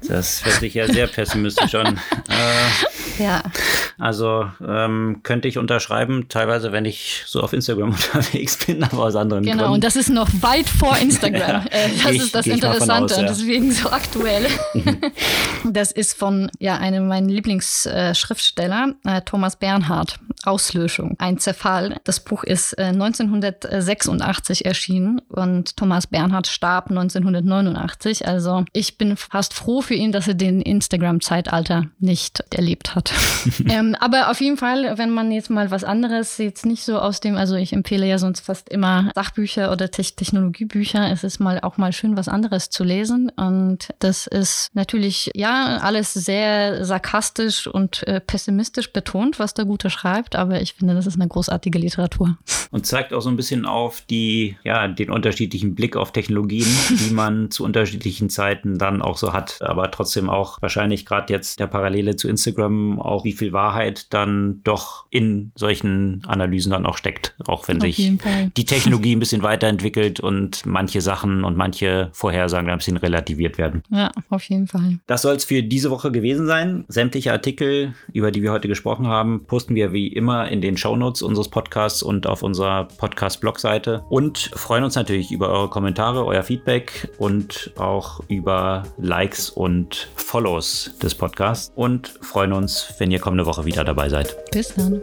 B: Das hört sich ja sehr pessimistisch an.
C: Äh, ja.
B: Also ähm, könnte ich unterschreiben, teilweise, wenn ich so auf Instagram unterwegs bin, aber aus anderen
C: genau,
B: Gründen.
C: Genau, und das ist noch weit vor Instagram. ja, äh, das ich, ist das Interessante aus, ja. und deswegen so aktuell. das ist von ja, einem meiner Lieblingsschriftsteller, äh, Thomas Bernhard. Auslöschung, ein Zerfall. Das Buch ist äh, 1986 erschienen und Thomas Bernhard starb 1989. Also ich bin fast froh für ihn, dass er den Instagram-Zeitalter nicht erlebt hat. ähm, aber auf jeden Fall, wenn man jetzt mal was anderes jetzt nicht so aus dem, also ich empfehle ja sonst fast immer Sachbücher oder Te Technologiebücher. Es ist mal auch mal schön, was anderes zu lesen. Und das ist natürlich, ja, alles sehr sarkastisch und äh, pessimistisch betont, was der Gute schreibt aber ich finde, das ist eine großartige Literatur.
B: Und zeigt auch so ein bisschen auf die, ja, den unterschiedlichen Blick auf Technologien, die man zu unterschiedlichen Zeiten dann auch so hat. Aber trotzdem auch wahrscheinlich gerade jetzt der Parallele zu Instagram auch, wie viel Wahrheit dann doch in solchen Analysen dann auch steckt. Auch wenn auf sich die Technologie ein bisschen weiterentwickelt und manche Sachen und manche Vorhersagen ein bisschen relativiert werden.
C: Ja, auf jeden Fall.
B: Das soll es für diese Woche gewesen sein. Sämtliche Artikel, über die wir heute gesprochen haben, posten wir wie immer immer in den Shownotes unseres Podcasts und auf unserer Podcast-Blog-Seite und freuen uns natürlich über eure Kommentare, euer Feedback und auch über Likes und Follows des Podcasts und freuen uns, wenn ihr kommende Woche wieder dabei seid.
C: Bis dann.